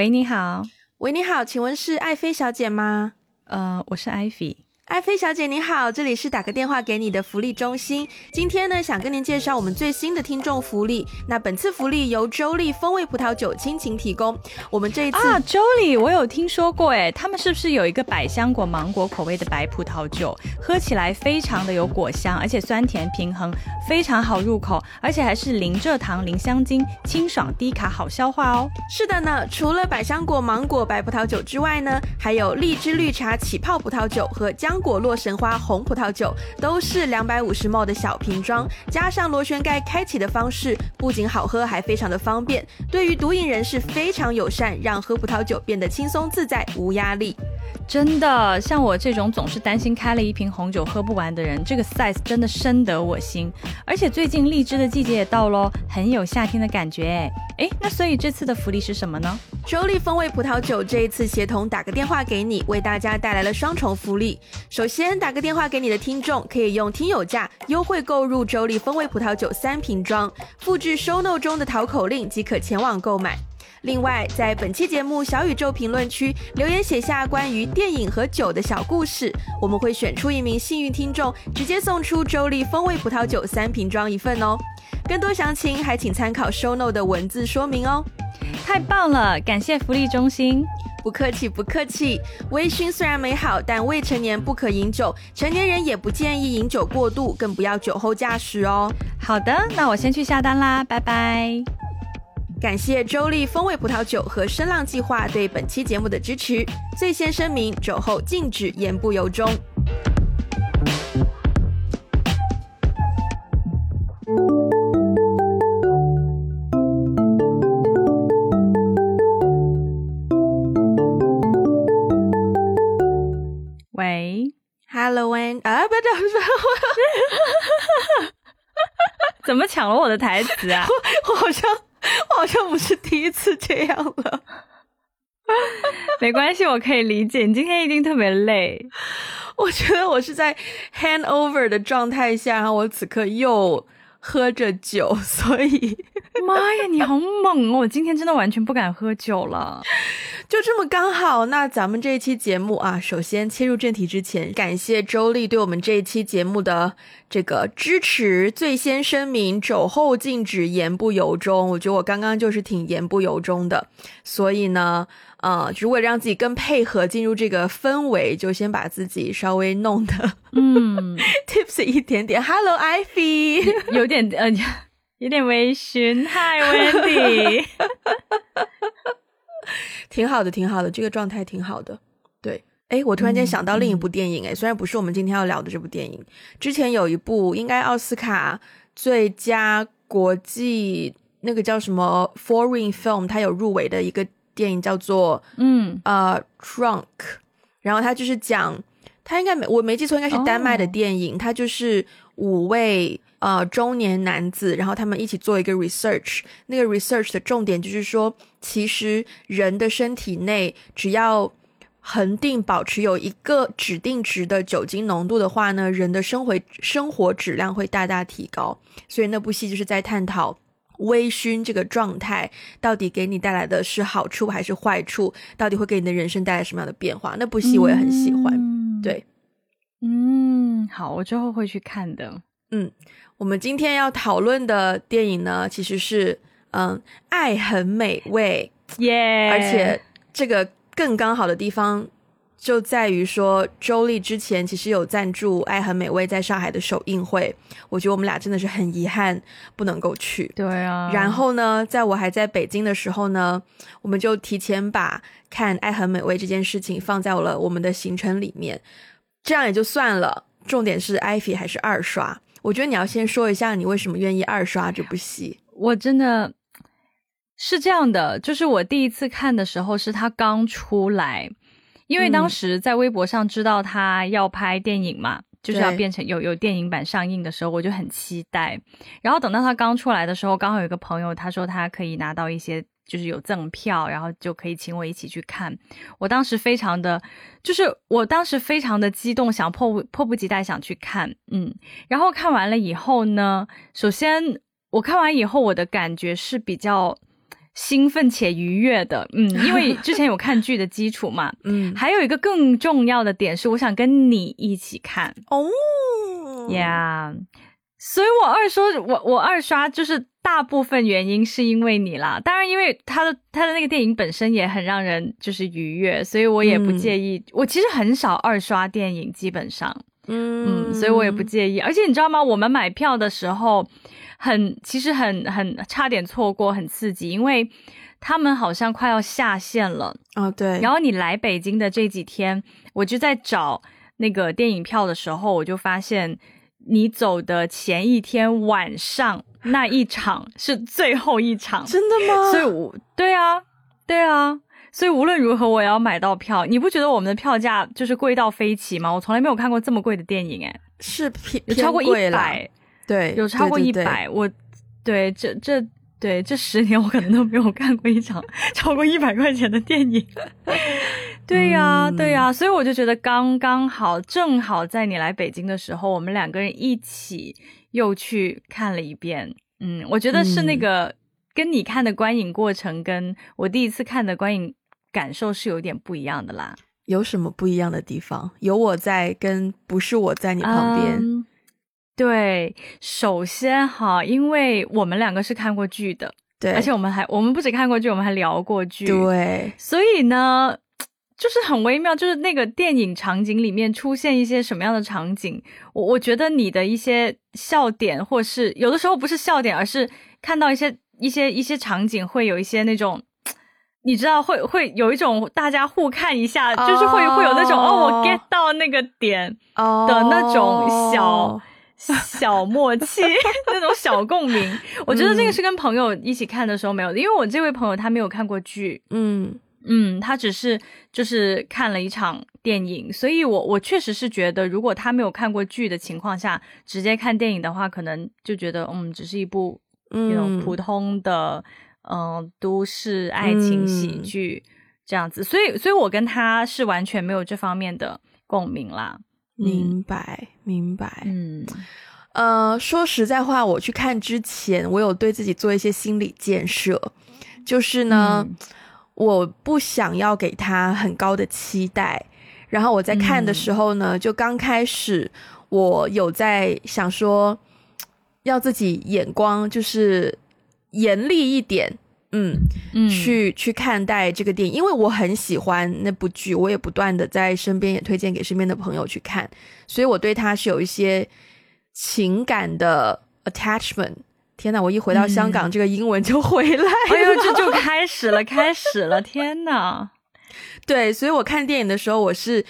喂，你好。喂，你好，请问是爱妃小姐吗？呃，我是艾菲。爱妃小姐您好，这里是打个电话给你的福利中心。今天呢，想跟您介绍我们最新的听众福利。那本次福利由周丽风味葡萄酒亲情提供。我们这一次啊，周丽，我有听说过，哎，他们是不是有一个百香果芒果口味的白葡萄酒？喝起来非常的有果香，而且酸甜平衡，非常好入口，而且还是零蔗糖、零香精，清爽低卡，好消化哦。是的呢，除了百香果芒果白葡萄酒之外呢，还有荔枝绿茶起泡葡萄酒和浆。果洛神花红葡萄酒都是两百五十 ml 的小瓶装，加上螺旋盖开启的方式，不仅好喝，还非常的方便。对于毒瘾人士非常友善，让喝葡萄酒变得轻松自在，无压力。真的，像我这种总是担心开了一瓶红酒喝不完的人，这个 size 真的深得我心。而且最近荔枝的季节也到喽，很有夏天的感觉哎。哎，那所以这次的福利是什么呢？周丽风味葡萄酒这一次协同打个电话给你，为大家带来了双重福利。首先，打个电话给你的听众可以用听友价优惠购入周立风味葡萄酒三瓶装，复制 showno 中的淘口令即可前往购买。另外，在本期节目小宇宙评论区留言写下关于电影和酒的小故事，我们会选出一名幸运听众，直接送出周立风味葡萄酒三瓶装一份哦。更多详情还请参考 showno 的文字说明哦。太棒了，感谢福利中心。不客气，不客气。微醺虽然美好，但未成年不可饮酒，成年人也不建议饮酒过度，更不要酒后驾驶哦。好的，那我先去下单啦，拜拜。感谢周丽风味葡萄酒和声浪计划对本期节目的支持。最先声明：酒后禁止言不由衷。抢了我的台词啊？我好像。我好像不是第一次这样了，没关系，我可以理解。你今天一定特别累，我觉得我是在 handover 的状态下，然后我此刻又喝着酒，所以，妈呀，你好猛哦！我今天真的完全不敢喝酒了。就这么刚好，那咱们这一期节目啊，首先切入正题之前，感谢周丽对我们这一期节目的这个支持。最先声明，酒后禁止言不由衷。我觉得我刚刚就是挺言不由衷的，所以呢，呃，就是为了让自己更配合进入这个氛围，就先把自己稍微弄得嗯 tipsy 一点点。Hello，Ivy，有点呃，有点微醺。Hi，Wendy。挺好的，挺好的，这个状态挺好的。对，哎，我突然间想到另一部电影，哎，虽然不是我们今天要聊的这部电影，之前有一部应该奥斯卡最佳国际那个叫什么 Foreign Film，它有入围的一个电影叫做嗯呃 Trunk，然后它就是讲，它应该没我没记错，应该是丹麦的电影，它就是五位。呃，中年男子，然后他们一起做一个 research，那个 research 的重点就是说，其实人的身体内只要恒定保持有一个指定值的酒精浓度的话呢，人的生活生活质量会大大提高。所以那部戏就是在探讨微醺这个状态到底给你带来的是好处还是坏处，到底会给你的人生带来什么样的变化。那部戏我也很喜欢。对，嗯，好，我之后会去看的。嗯。我们今天要讨论的电影呢，其实是嗯，《爱很美味》耶！而且这个更刚好的地方就在于说，周丽之前其实有赞助《爱很美味》在上海的首映会，我觉得我们俩真的是很遗憾不能够去。对啊。然后呢，在我还在北京的时候呢，我们就提前把看《爱很美味》这件事情放在了我们的行程里面，这样也就算了。重点是艾菲还是二刷。我觉得你要先说一下你为什么愿意二刷这部戏。我真的是这样的，就是我第一次看的时候是他刚出来，因为当时在微博上知道他要拍电影嘛，就是要变成有有电影版上映的时候，我就很期待。然后等到他刚出来的时候，刚好有一个朋友他说他可以拿到一些。就是有赠票，然后就可以请我一起去看。我当时非常的，就是我当时非常的激动，想迫迫不及待想去看。嗯，然后看完了以后呢，首先我看完以后，我的感觉是比较兴奋且愉悦的，嗯，因为之前有看剧的基础嘛，嗯，还有一个更重要的点是，我想跟你一起看哦，Yeah，所以我二说，我我二刷就是大部分原因是因为你啦，当然因为他的他的那个电影本身也很让人就是愉悦，所以我也不介意，我其实很少二刷电影，基本上，嗯，所以我也不介意，而且你知道吗？我们买票的时候。很，其实很很差点错过，很刺激，因为他们好像快要下线了啊。对。然后你来北京的这几天，我就在找那个电影票的时候，我就发现你走的前一天晚上那一场是最后一场，真的吗？所以，我对啊，对啊，所以无论如何我也要买到票。你不觉得我们的票价就是贵到飞起吗？我从来没有看过这么贵的电影，哎，是偏超过一百。对，有超过一百，我对这这对这十年我可能都没有看过一场超过一百块钱的电影。对呀，对呀，所以我就觉得刚刚好，正好在你来北京的时候，我们两个人一起又去看了一遍。嗯，我觉得是那个跟你看的观影过程，跟我第一次看的观影感受是有点不一样的啦。有什么不一样的地方？有我在，跟不是我在你旁边。对，首先哈，因为我们两个是看过剧的，对，而且我们还我们不止看过剧，我们还聊过剧，对，所以呢，就是很微妙，就是那个电影场景里面出现一些什么样的场景，我我觉得你的一些笑点，或是有的时候不是笑点，而是看到一些一些一些场景，会有一些那种，你知道，会会有一种大家互看一下，就是会会有那种哦，我 get 到那个点的那种小。小默契，那种小共鸣，我觉得这个是跟朋友一起看的时候没有的，因为我这位朋友他没有看过剧，嗯嗯，他只是就是看了一场电影，所以我我确实是觉得，如果他没有看过剧的情况下，直接看电影的话，可能就觉得嗯，只是一部那种普通的嗯都市爱情喜剧这样子，所以所以我跟他是完全没有这方面的共鸣啦。明白，明白。嗯，呃，说实在话，我去看之前，我有对自己做一些心理建设，就是呢，我不想要给他很高的期待。然后我在看的时候呢，就刚开始，我有在想说，要自己眼光就是严厉一点。嗯，去去看待这个电影，因为我很喜欢那部剧，我也不断的在身边也推荐给身边的朋友去看，所以我对他是有一些情感的 attachment。天哪，我一回到香港，这个英文就回来，哎呦，这就开始了，开始了，天哪！对，所以我看电影的时候，我是。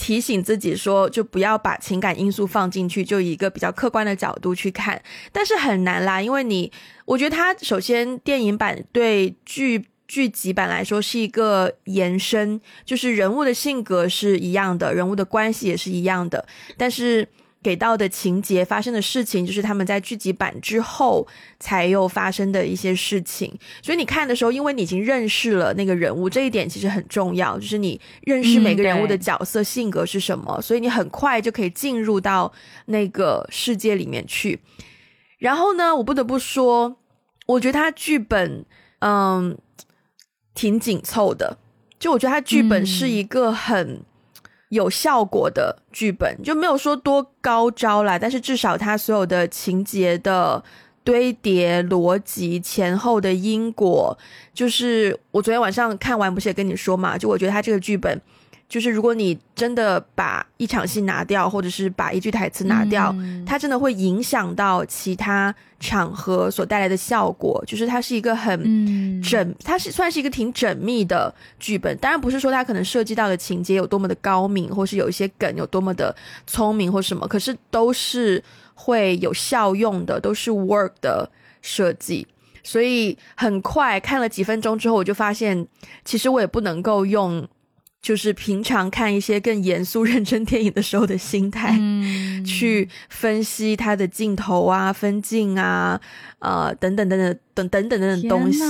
提醒自己说，就不要把情感因素放进去，就以一个比较客观的角度去看。但是很难啦，因为你，我觉得它首先电影版对剧剧集版来说是一个延伸，就是人物的性格是一样的，人物的关系也是一样的，但是。给到的情节发生的事情，就是他们在剧集版之后才又发生的一些事情。所以你看的时候，因为你已经认识了那个人物，这一点其实很重要，就是你认识每个人物的角色性格是什么，所以你很快就可以进入到那个世界里面去。然后呢，我不得不说，我觉得他剧本嗯挺紧凑的，就我觉得他剧本是一个很。有效果的剧本就没有说多高招啦，但是至少它所有的情节的堆叠、逻辑、前后的因果，就是我昨天晚上看完不是也跟你说嘛？就我觉得它这个剧本。就是如果你真的把一场戏拿掉，或者是把一句台词拿掉，它真的会影响到其他场合所带来的效果。就是它是一个很缜，它是算是一个挺缜密的剧本。当然不是说它可能涉及到的情节有多么的高明，或是有一些梗有多么的聪明或什么，可是都是会有效用的，都是 work 的设计。所以很快看了几分钟之后，我就发现，其实我也不能够用。就是平常看一些更严肃认真电影的时候的心态，去分析它的镜头啊、分镜啊、呃等等等等等等等等东西。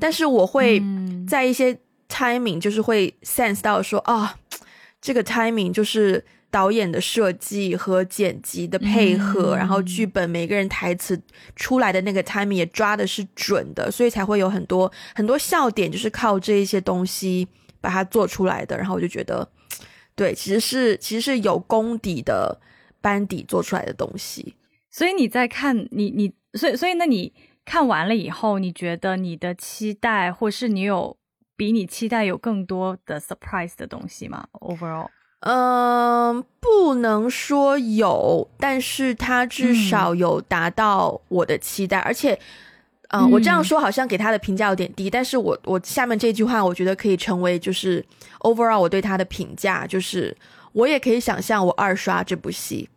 但是我会在一些 timing，就是会 sense 到说啊，这个 timing 就是导演的设计和剪辑的配合，然后剧本每个人台词出来的那个 timing 也抓的是准的，所以才会有很多很多笑点，就是靠这一些东西把它做出来的。然后我就觉得，对，其实是其实是有功底的班底做出来的东西。所以你在看你你，所以所以那你看完了以后，你觉得你的期待，或是你有比你期待有更多的 surprise 的东西吗？Overall？嗯，不能说有，但是它至少有达到我的期待，而且，嗯，我这样说好像给他的评价有点低，但是我我下面这句话，我觉得可以成为就是 overall 我对他的评价，就是我也可以想象我二刷这部戏，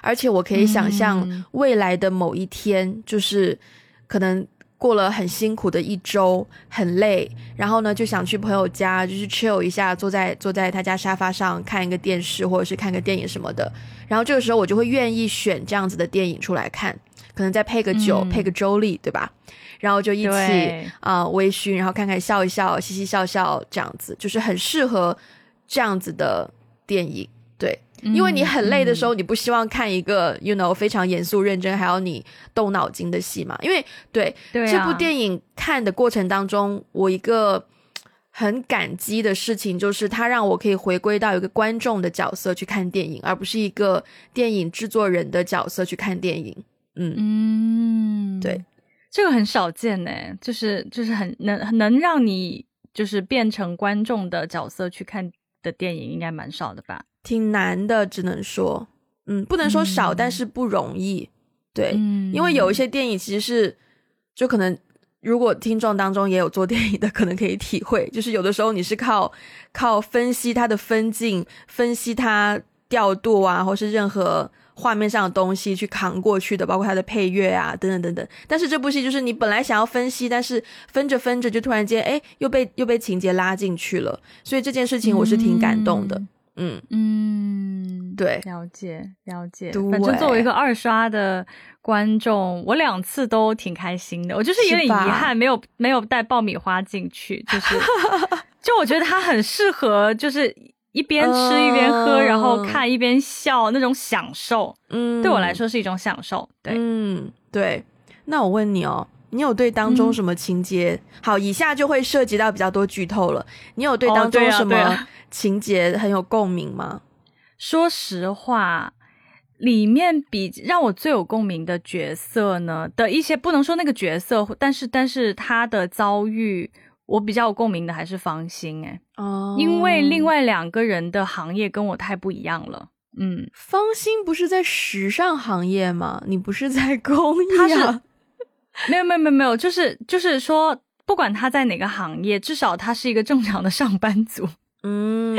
而且我可以想象未来的某一天，就是可能。过了很辛苦的一周，很累，然后呢就想去朋友家，就是 chill 一下，坐在坐在他家沙发上看一个电视，或者是看个电影什么的。然后这个时候我就会愿意选这样子的电影出来看，可能再配个酒，配个周丽，对吧？然后就一起啊微醺，然后看看笑一笑，嘻嘻笑笑，这样子就是很适合这样子的电影，对。因为你很累的时候，你不希望看一个 you know 非常严肃认真还要你动脑筋的戏嘛？因为对这部电影看的过程当中，我一个很感激的事情就是，它让我可以回归到一个观众的角色去看电影，而不是一个电影制作人的角色去看电影。嗯嗯，对，这个很少见呢，就是就是很能能让你就是变成观众的角色去看的电影，应该蛮少的吧。挺难的，只能说，嗯，不能说少，但是不容易，对，因为有一。些电影其实是，就可能如果听众当中也有做电影的，可能可以体会，就是有的时候你是靠靠分析它的分镜，分析它调度啊，或是任何画面上的东西去扛过去的，包括它的配乐啊，等等等等。但是这部戏就是你本来想要分析，但是分着分着就突然间，哎，又被又被情节拉进去了，所以这件事情我是挺感动的。嗯嗯，对，了解了解。反正作为一个二刷的观众，我两次都挺开心的。我就是有点遗憾，没有没有带爆米花进去。就是，就我觉得它很适合，就是一边吃一边喝，然后看一边笑那种享受。嗯，对我来说是一种享受。对，嗯，对。那我问你哦，你有对当中什么情节？好，以下就会涉及到比较多剧透了。你有对当中什么？情节很有共鸣吗？说实话，里面比让我最有共鸣的角色呢的一些，不能说那个角色，但是但是他的遭遇，我比较有共鸣的还是方心哎哦，因为另外两个人的行业跟我太不一样了。嗯，方心不是在时尚行业吗？你不是在工艺？他是 没有没有没有没有，就是就是说，不管他在哪个行业，至少他是一个正常的上班族。嗯，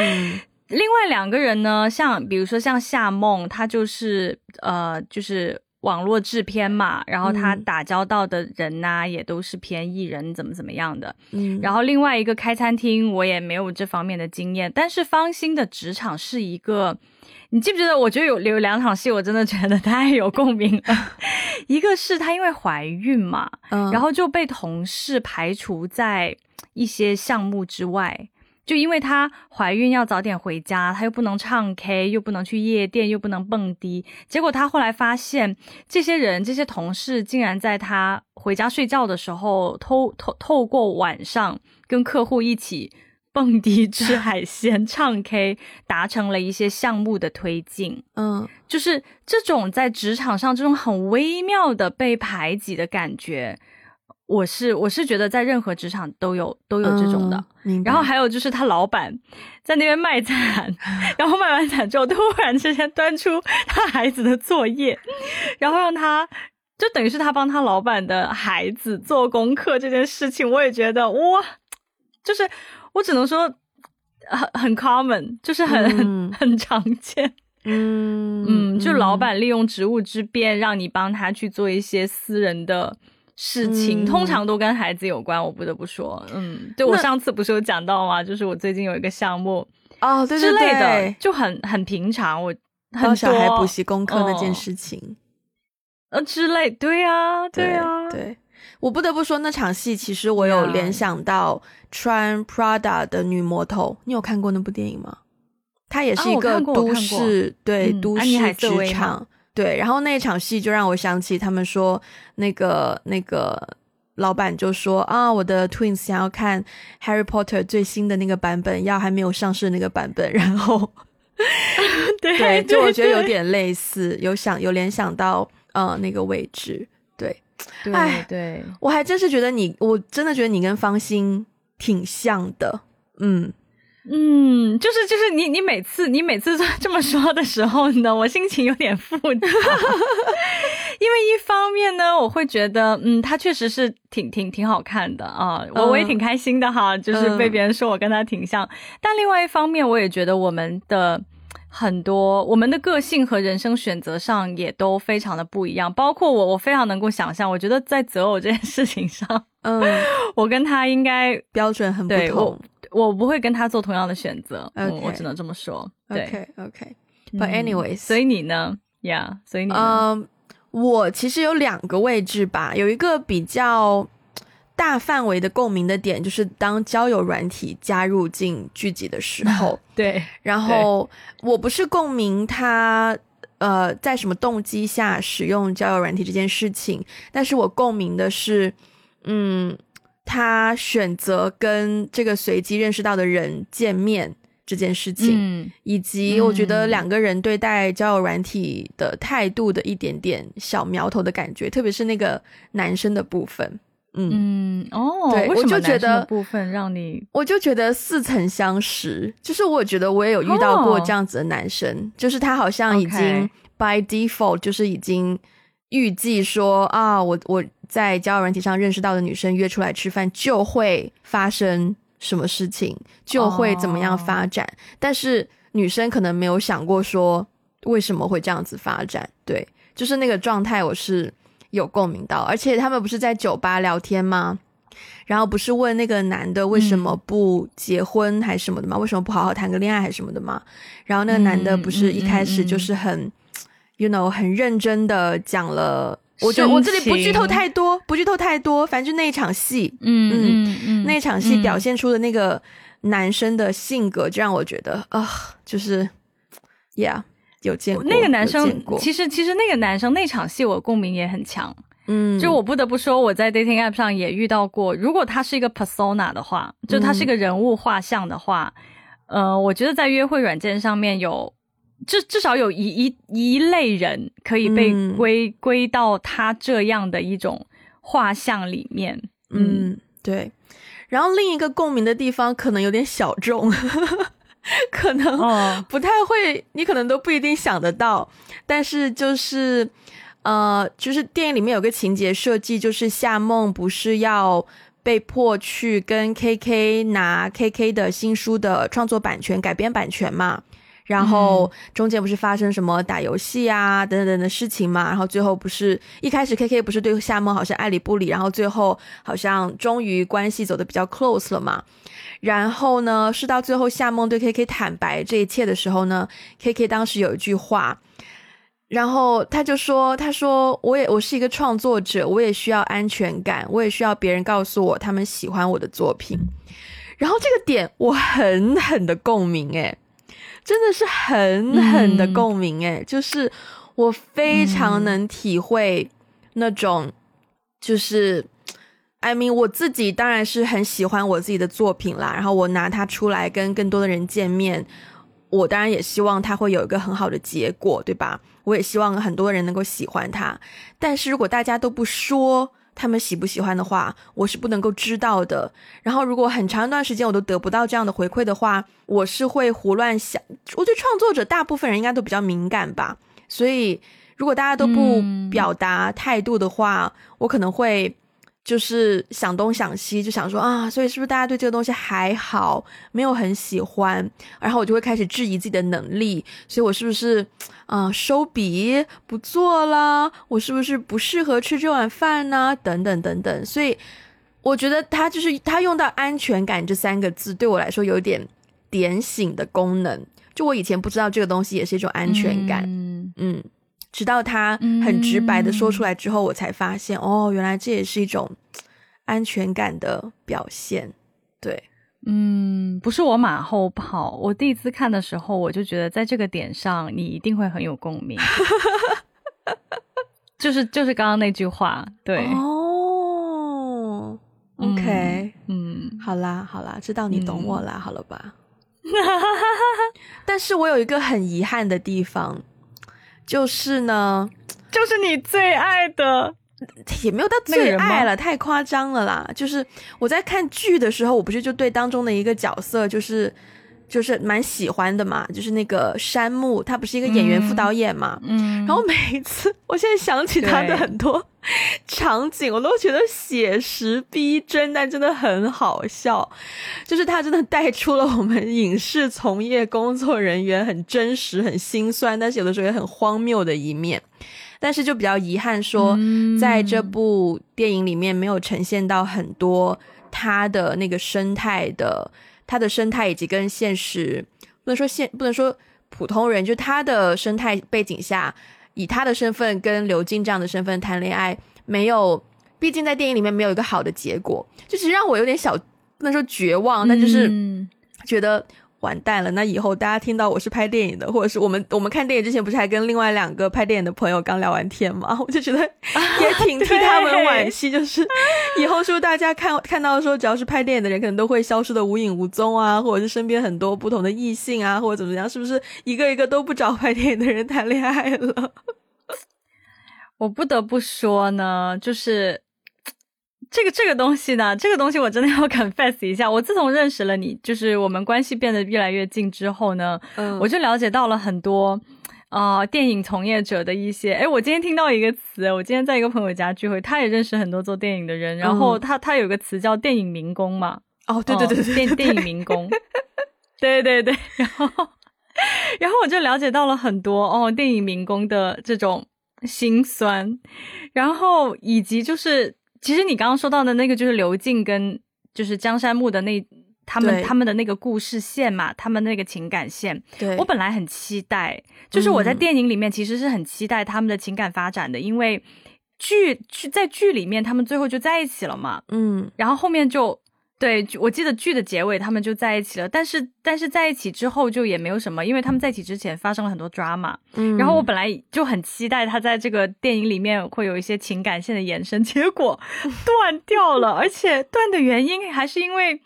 另外两个人呢，像比如说像夏梦，他就是呃，就是网络制片嘛，然后他打交道的人呐，也都是偏艺人，怎么怎么样的。嗯，然后另外一个开餐厅，我也没有这方面的经验。但是方心的职场是一个，你记不记得？我觉得有有两场戏，我真的觉得太有共鸣了。一个是她因为怀孕嘛，然后就被同事排除在一些项目之外。就因为她怀孕要早点回家，她又不能唱 K，又不能去夜店，又不能蹦迪。结果她后来发现，这些人、这些同事竟然在她回家睡觉的时候，偷透透过晚上跟客户一起蹦迪、吃海鲜、唱 K，达成了一些项目的推进。嗯，就是这种在职场上这种很微妙的被排挤的感觉。我是我是觉得在任何职场都有都有这种的，然后还有就是他老板在那边卖惨，然后卖完惨之后突然之间端出他孩子的作业，然后让他就等于是他帮他老板的孩子做功课这件事情，我也觉得哇，就是我只能说很很 common，就是很 很常见，嗯嗯，就老板利用职务之便让你帮他去做一些私人的。事情通常都跟孩子有关，我不得不说，嗯，对我上次不是有讲到吗？就是我最近有一个项目哦，对对对，之类的就很很平常，我帮小孩补习功课那件事情，呃之类，对呀，对呀，对。我不得不说那场戏，其实我有联想到穿 Prada 的女魔头，你有看过那部电影吗？它也是一个都市对都市职场对，然后那场戏就让我想起他们说那个那个老板就说啊，我的 twins 想要看 Harry Potter 最新的那个版本，要还没有上市那个版本，然后 对，就我觉得有点类似，有想有联想到呃那个位置，对，对对，我还真是觉得你，我真的觉得你跟方心挺像的，嗯。嗯，就是就是你你每次你每次这么说的时候呢，我心情有点复杂，因为一方面呢，我会觉得嗯，他确实是挺挺挺好看的啊，我我也挺开心的哈，就是被别人说我跟他挺像，但另外一方面，我也觉得我们的很多我们的个性和人生选择上也都非常的不一样，包括我我非常能够想象，我觉得在择偶这件事情上，嗯，我跟他应该标准很不同。我不会跟他做同样的选择，我只能这么说。OK OK，But anyways，所以你呢？Yeah，所以你嗯，我其实有两个位置吧，有一个比较大范围的共鸣的点，就是当交友软体加入进剧集的时候，对。然后我不是共鸣他呃在什么动机下使用交友软体这件事情，但是我共鸣的是嗯。他选择跟这个随机认识到的人见面这件事情，以及我觉得两个人对待交友软体的态度的一点点小苗头的感觉，特别是那个男生的部分，嗯。哦，对，我就觉得部分让你，我就觉得似曾相识，就是我觉得我也有遇到过这样子的男生，就是他好像已经 by default 就是已经预计说啊，我我。在交友软体上认识到的女生约出来吃饭，就会发生什么事情，就会怎么样发展。但是女生可能没有想过说为什么会这样子发展。对，就是那个状态，我是有共鸣到。而且他们不是在酒吧聊天吗？然后不是问那个男的为什么不结婚还是什么的吗？为什么不好好谈个恋爱还是什么的吗？然后那个男的不是一开始就是很，you know，很认真的讲了。我就我这里不剧透太多，不剧透太多，反正就那一场戏，嗯嗯嗯，那场戏表现出的那个男生的性格，就让我觉得啊，就是，Yeah，有见过那个男生，其实其实那个男生那场戏我共鸣也很强，嗯，就我不得不说我在 dating app 上也遇到过，如果他是一个 persona 的话，就他是一个人物画像的话，呃，我觉得在约会软件上面有。至至少有一一一类人可以被归归到他这样的一种画像里面，嗯，对。然后另一个共鸣的地方可能有点小众，可能不太会，你可能都不一定想得到。但是就是呃，就是电影里面有个情节设计，就是夏梦不是要被迫去跟 K K 拿 K K 的新书的创作版权、改编版权嘛？然后中间不是发生什么打游戏啊等等等的事情嘛？然后最后不是一开始 K K 不是对夏梦好像爱理不理，然后最后好像终于关系走的比较 close 了嘛？然后呢，是到最后夏梦对 K K 坦白这一切的时候呢，K K 当时有一句话，然后他就说：“他说我也我是一个创作者，我也需要安全感，我也需要别人告诉我他们喜欢我的作品。”然后这个点我狠狠的共鸣诶。真的是狠狠的共鸣诶，就是我非常能体会那种，就是，I mean，我自己当然是很喜欢我自己的作品啦，然后我拿它出来跟更多的人见面，我当然也希望它会有一个很好的结果，对吧？我也希望很多人能够喜欢它，但是如果大家都不说。他们喜不喜欢的话，我是不能够知道的。然后，如果很长一段时间我都得不到这样的回馈的话，我是会胡乱想。我觉得创作者大部分人应该都比较敏感吧，所以如果大家都不表达态度的话，我可能会。就是想东想西，就想说啊，所以是不是大家对这个东西还好，没有很喜欢？然后我就会开始质疑自己的能力，所以我是不是啊收笔不做了？我是不是不适合吃这碗饭呢？等等等等。所以我觉得他就是他用到安全感这三个字，对我来说有点点醒的功能。就我以前不知道这个东西也是一种安全感，嗯。直到他很直白的说出来之后，我才发现，哦，原来这也是一种安全感的表现。对，嗯，不是我马后炮。我第一次看的时候，我就觉得在这个点上你一定会很有共鸣。就是就是刚刚那句话，对哦，OK，嗯，好啦好啦，知道你懂我啦，好了吧？但是我有一个很遗憾的地方，就是呢，就是你最爱的。也没有到最爱了，太夸张了啦！就是我在看剧的时候，我不是就对当中的一个角色，就是就是蛮喜欢的嘛，就是那个山木，他不是一个演员副导演嘛，嗯，然后每一次我现在想起他的很多场景，我都觉得写实逼真，但真的很好笑，就是他真的带出了我们影视从业工作人员很真实、很心酸，但是有的时候也很荒谬的一面。但是就比较遗憾，说在这部电影里面没有呈现到很多他的那个生态的，他的生态以及跟现实不能说现不能说普通人，就他的生态背景下，以他的身份跟刘静这样的身份谈恋爱，没有，毕竟在电影里面没有一个好的结果，就是让我有点小不能说绝望，但就是觉得。完蛋了！那以后大家听到我是拍电影的，或者是我们我们看电影之前，不是还跟另外两个拍电影的朋友刚聊完天吗？我就觉得 也挺替他们惋惜，就是以后是不是大家看看到说，只要是拍电影的人，可能都会消失的无影无踪啊，或者是身边很多不同的异性啊，或者怎么样，是不是一个一个都不找拍电影的人谈恋爱了？我不得不说呢，就是。这个这个东西呢，这个东西我真的要 confess 一下。我自从认识了你，就是我们关系变得越来越近之后呢，嗯，我就了解到了很多，啊，电影从业者的一些。哎，我今天听到一个词，我今天在一个朋友家聚会，他也认识很多做电影的人，然后他他有个词叫电影民工嘛。哦，对对对对，电电影民工。对对对，然后然后我就了解到了很多哦，电影民工的这种心酸，然后以及就是。其实你刚刚说到的那个就是刘静跟就是江山木的那他们他们的那个故事线嘛，他们那个情感线，对。我本来很期待，就是我在电影里面其实是很期待他们的情感发展的，因为剧剧在剧里面他们最后就在一起了嘛，嗯，然后后面就。对，我记得剧的结尾他们就在一起了，但是但是在一起之后就也没有什么，因为他们在一起之前发生了很多 drama。嗯，然后我本来就很期待他在这个电影里面会有一些情感线的延伸，结果断掉了，而且断的原因还是因为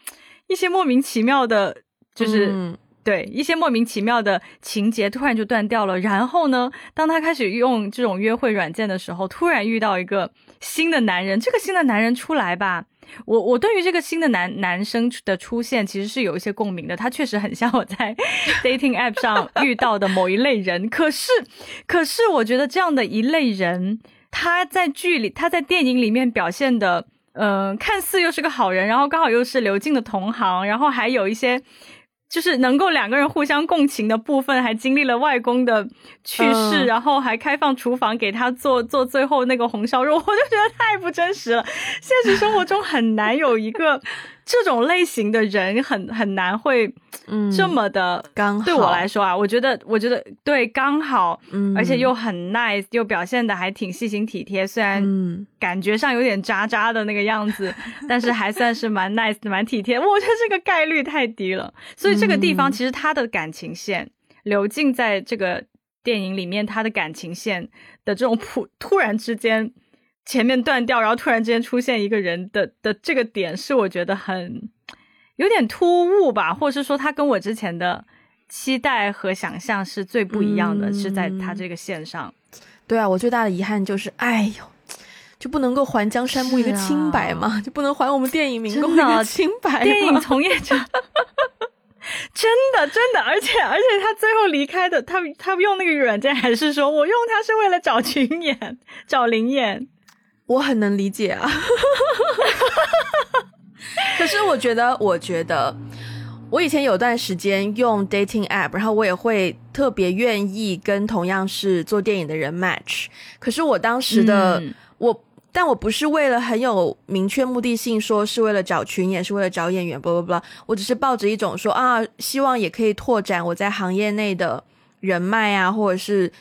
一些莫名其妙的，就是对一些莫名其妙的情节突然就断掉了。然后呢，当他开始用这种约会软件的时候，突然遇到一个新的男人，这个新的男人出来吧。我我对于这个新的男男生的出现，其实是有一些共鸣的。他确实很像我在 dating app 上遇到的某一类人。可是，可是我觉得这样的一类人，他在剧里，他在电影里面表现的，嗯，看似又是个好人，然后刚好又是刘静的同行，然后还有一些。就是能够两个人互相共情的部分，还经历了外公的去世，然后还开放厨房给他做做最后那个红烧肉，我就觉得太不真实了。现实生活中很难有一个。这种类型的人很很难会，嗯这么的刚好。对我来说啊，我觉得我觉得对刚好，嗯而且又很 nice，又表现的还挺细心体贴。虽然感觉上有点渣渣的那个样子，但是还算是蛮 nice、蛮体贴。我觉得这个概率太低了。所以这个地方其实他的感情线，刘静在这个电影里面他的感情线的这种普突然之间。前面断掉，然后突然之间出现一个人的的这个点，是我觉得很有点突兀吧，或者是说他跟我之前的期待和想象是最不一样的，是在他这个线上。对啊，我最大的遗憾就是，哎呦，就不能够还江山木一个清白吗？就不能还我们电影民工一个清白？电影从业者，真的真的，而且而且他最后离开的，他他用那个软件还是说我用它是为了找群演，找灵演。我很能理解啊，可是我觉得，我觉得我以前有段时间用 dating app，然后我也会特别愿意跟同样是做电影的人 match。可是我当时的我，但我不是为了很有明确目的性，说是为了找群演，是为了找演员，不不不，我只是抱着一种说啊，希望也可以拓展我在行业内的人脉啊，或者是。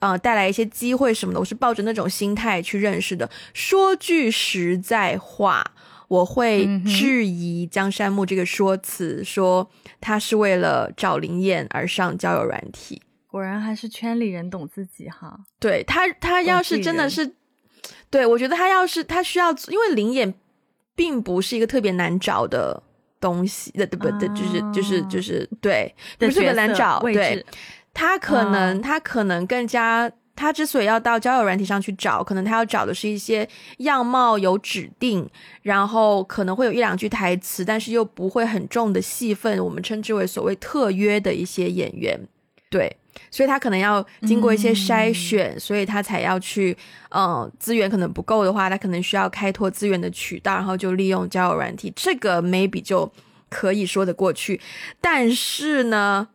呃，带来一些机会什么的，我是抱着那种心态去认识的。说句实在话，我会质疑江山木这个说辞，说他是为了找灵验而上交友软体。果然还是圈里人懂自己哈。对他，他要是真的是，对我觉得他要是他需要，因为灵眼并不是一个特别难找的东西，对不对？就是就是就是对，不是特别难找。对，他可能他可能更加。他之所以要到交友软体上去找，可能他要找的是一些样貌有指定，然后可能会有一两句台词，但是又不会很重的戏份，我们称之为所谓特约的一些演员。对，所以他可能要经过一些筛选，所以他才要去，嗯，资源可能不够的话，他可能需要开拓资源的渠道，然后就利用交友软体，这个 maybe 就可以说得过去。但是呢？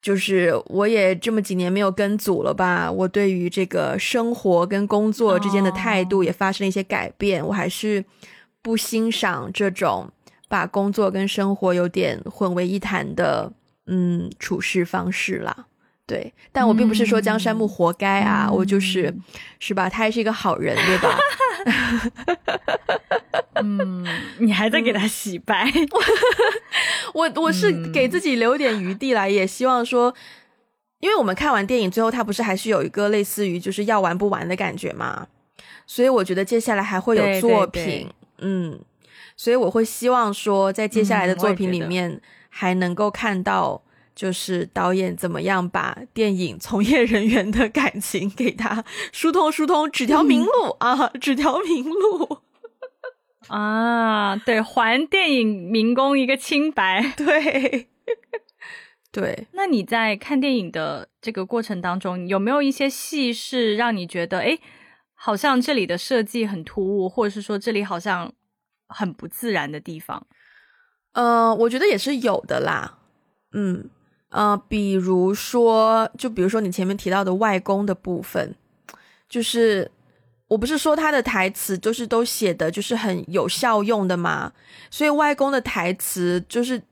就是我也这么几年没有跟组了吧，我对于这个生活跟工作之间的态度也发生了一些改变。我还是不欣赏这种把工作跟生活有点混为一谈的嗯处事方式啦。对，但我并不是说江山木活该啊，我就是是吧？他还是一个好人，对吧？嗯，你还在给他洗白？我我是给自己留点余地来，也希望说，因为我们看完电影最后，他不是还是有一个类似于就是要玩不完的感觉嘛，所以我觉得接下来还会有作品，嗯，所以我会希望说，在接下来的作品里面还能够看到。就是导演怎么样把电影从业人员的感情给他疏通疏通，指条明路啊，指条明路啊，对，还电影民工一个清白，对对。那你在看电影的这个过程当中，有没有一些戏是让你觉得，哎，好像这里的设计很突兀，或者是说这里好像很不自然的地方？嗯，我觉得也是有的啦，嗯。呃，比如说，就比如说你前面提到的外公的部分，就是我不是说他的台词就是都写的就是很有效用的嘛，所以外公的台词就是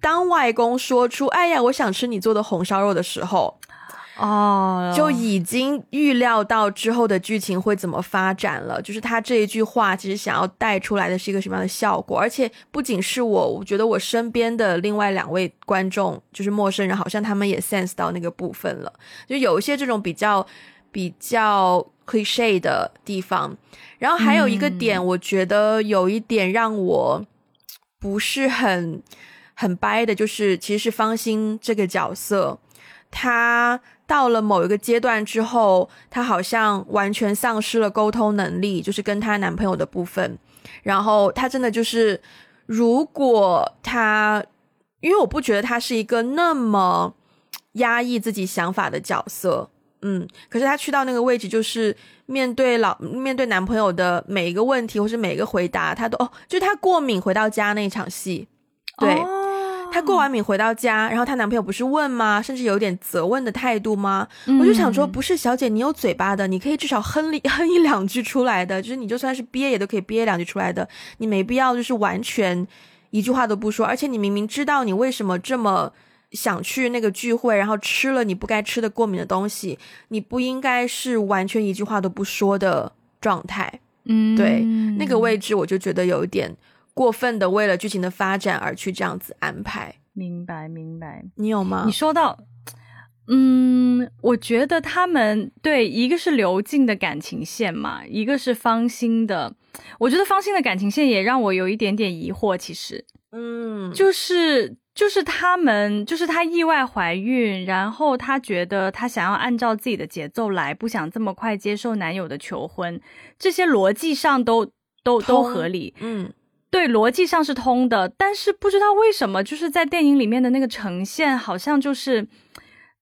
当外公说出“哎呀，我想吃你做的红烧肉”的时候。哦，就已经预料到之后的剧情会怎么发展了。就是他这一句话，其实想要带出来的是一个什么样的效果？而且不仅是我，我觉得我身边的另外两位观众，就是陌生人，好像他们也 sense 到那个部分了。就有一些这种比较比较 cliche 的地方。然后还有一个点，我觉得有一点让我不是很很掰的，就是其实是方心这个角色，他。到了某一个阶段之后，她好像完全丧失了沟通能力，就是跟她男朋友的部分。然后她真的就是，如果她，因为我不觉得她是一个那么压抑自己想法的角色，嗯，可是她去到那个位置，就是面对老面对男朋友的每一个问题或是每一个回答，她都哦，就她过敏回到家那场戏，对。她过完敏回到家，然后她男朋友不是问吗？甚至有点责问的态度吗？我就想说，不是小姐，你有嘴巴的，你可以至少哼一哼一两句出来的，就是你就算是憋也都可以憋两句出来的，你没必要就是完全一句话都不说。而且你明明知道你为什么这么想去那个聚会，然后吃了你不该吃的过敏的东西，你不应该是完全一句话都不说的状态。嗯，对，那个位置我就觉得有一点。过分的为了剧情的发展而去这样子安排，明白明白。你有吗？你说到，嗯，我觉得他们对一个是刘静的感情线嘛，一个是方心的。我觉得方心的感情线也让我有一点点疑惑。其实，嗯，就是就是他们就是她意外怀孕，然后她觉得她想要按照自己的节奏来，不想这么快接受男友的求婚，这些逻辑上都都都合理。嗯。对，逻辑上是通的，但是不知道为什么，就是在电影里面的那个呈现，好像就是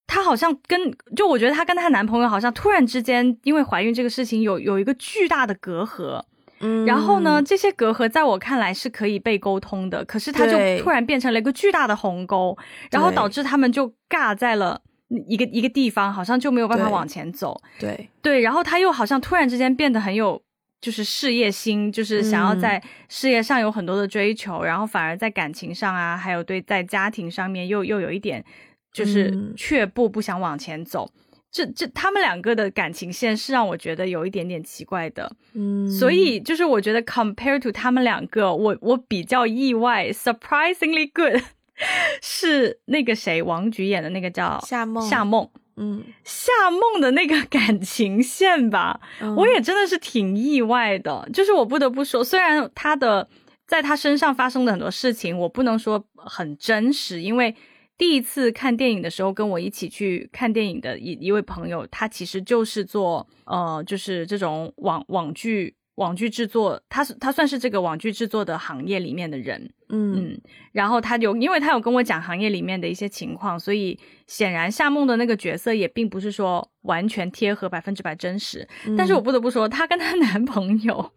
她好像跟就我觉得她跟她男朋友好像突然之间因为怀孕这个事情有有一个巨大的隔阂，嗯，然后呢，这些隔阂在我看来是可以被沟通的，可是它就突然变成了一个巨大的鸿沟，然后导致他们就尬在了一个一个地方，好像就没有办法往前走，对。对，然后他又好像突然之间变得很有。就是事业心，就是想要在事业上有很多的追求，然后反而在感情上啊，还有对在家庭上面又又有一点，就是却步，不想往前走。这这他们两个的感情线是让我觉得有一点点奇怪的，嗯，所以就是我觉得 compare to 他们两个，我我比较意外，surprisingly good，是那个谁王菊演的那个叫夏梦夏梦，嗯，夏梦的那个感情线吧，我也真的是挺意外的。就是我不得不说，虽然他的在他身上发生的很多事情，我不能说很真实，因为。第一次看电影的时候，跟我一起去看电影的一一位朋友，他其实就是做呃，就是这种网网剧网剧制作，他是他算是这个网剧制作的行业里面的人，嗯。嗯，然后他有，因为他有跟我讲行业里面的一些情况，所以显然夏梦的那个角色也并不是说完全贴合百分之百真实，但是我不得不说，她跟她男朋友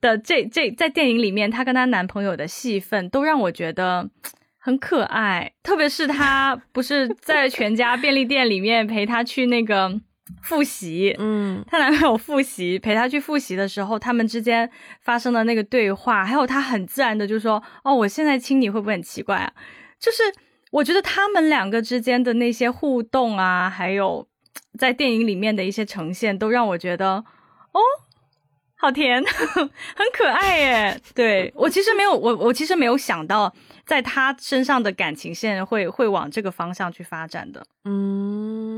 的这这在电影里面，她跟她男朋友的戏份都让我觉得。很可爱，特别是他不是在全家便利店里面陪他去那个复习，嗯，她男朋友复习陪她去复习的时候，他们之间发生的那个对话，还有他很自然的就说：“哦，我现在亲你会不会很奇怪啊？”就是我觉得他们两个之间的那些互动啊，还有在电影里面的一些呈现，都让我觉得哦。好甜，很可爱耶！对我其实没有，我我其实没有想到，在他身上的感情线会会往这个方向去发展的。嗯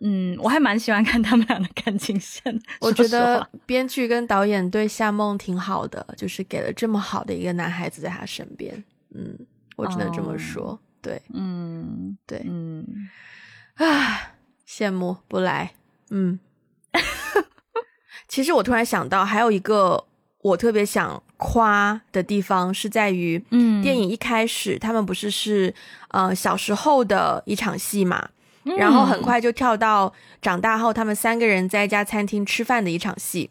嗯，我还蛮喜欢看他们俩的感情线。我觉得编剧跟导演对夏梦挺好的，就是给了这么好的一个男孩子在他身边。嗯，我只能这么说。对，嗯，对，嗯，啊，羡慕不来。嗯。其实我突然想到，还有一个我特别想夸的地方是在于，嗯，电影一开始他们不是是呃小时候的一场戏嘛，然后很快就跳到长大后他们三个人在一家餐厅吃饭的一场戏。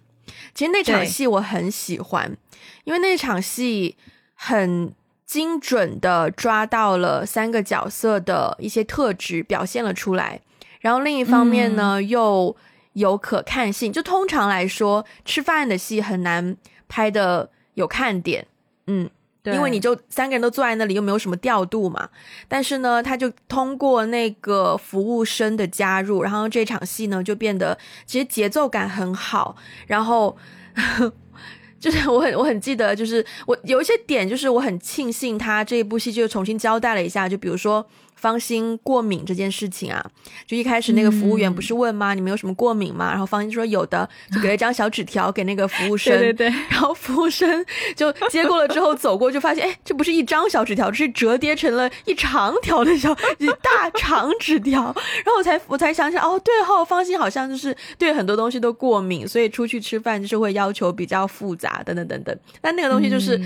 其实那场戏我很喜欢，因为那场戏很精准的抓到了三个角色的一些特质，表现了出来。然后另一方面呢，又有可看性，就通常来说，吃饭的戏很难拍的有看点，嗯，因为你就三个人都坐在那里，又没有什么调度嘛。但是呢，他就通过那个服务生的加入，然后这场戏呢就变得其实节奏感很好。然后 就是我很我很记得，就是我有一些点，就是我很庆幸他这一部戏就重新交代了一下，就比如说。方心过敏这件事情啊，就一开始那个服务员不是问吗？你们有什么过敏吗？然后方心说有的，就给了一张小纸条给那个服务生。对对对。然后服务生就接过了之后走过，就发现哎，这不是一张小纸条，这是折叠成了一长条的小一大长纸条。然后我才我才想起来，哦，对后，方心好像就是对很多东西都过敏，所以出去吃饭就是会要求比较复杂，等等等等。但那个东西就是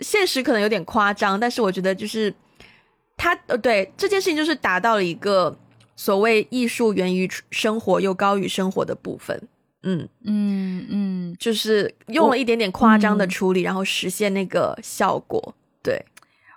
现实可能有点夸张，但是我觉得就是。他呃，对这件事情就是达到了一个所谓艺术源于生活又高于生活的部分，嗯嗯嗯，就是用了一点点夸张的处理，然后实现那个效果，对。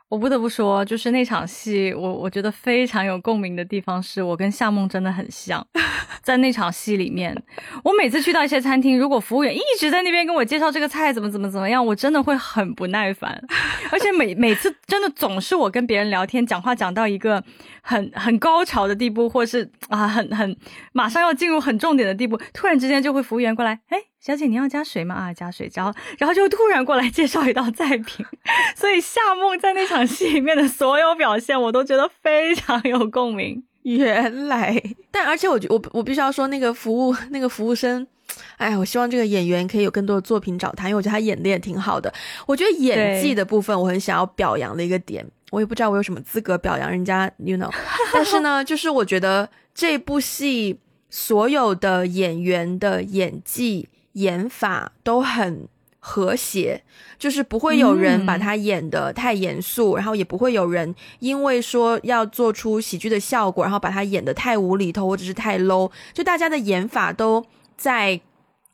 我不得不说，就是那场戏，我我觉得非常有共鸣的地方，是我跟夏梦真的很像。在那场戏里面，我每次去到一些餐厅，如果服务员一直在那边跟我介绍这个菜怎么怎么怎么样，我真的会很不耐烦。而且每每次真的总是我跟别人聊天讲话讲到一个很很高潮的地步，或是啊很很马上要进入很重点的地步，突然之间就会服务员过来，哎。小姐，你要加水吗？啊，加水，然后，然后就突然过来介绍一道菜品，所以夏梦在那场戏里面的所有表现，我都觉得非常有共鸣。原来，但而且我觉我我必须要说，那个服务那个服务生，哎，我希望这个演员可以有更多的作品找他，因为我觉得他演的也挺好的。我觉得演技的部分，我很想要表扬的一个点，我也不知道我有什么资格表扬人家，you know。但是呢，就是我觉得这部戏所有的演员的演技。演法都很和谐，就是不会有人把它演的太严肃，然后也不会有人因为说要做出喜剧的效果，然后把它演的太无厘头或者是太 low。就大家的演法都在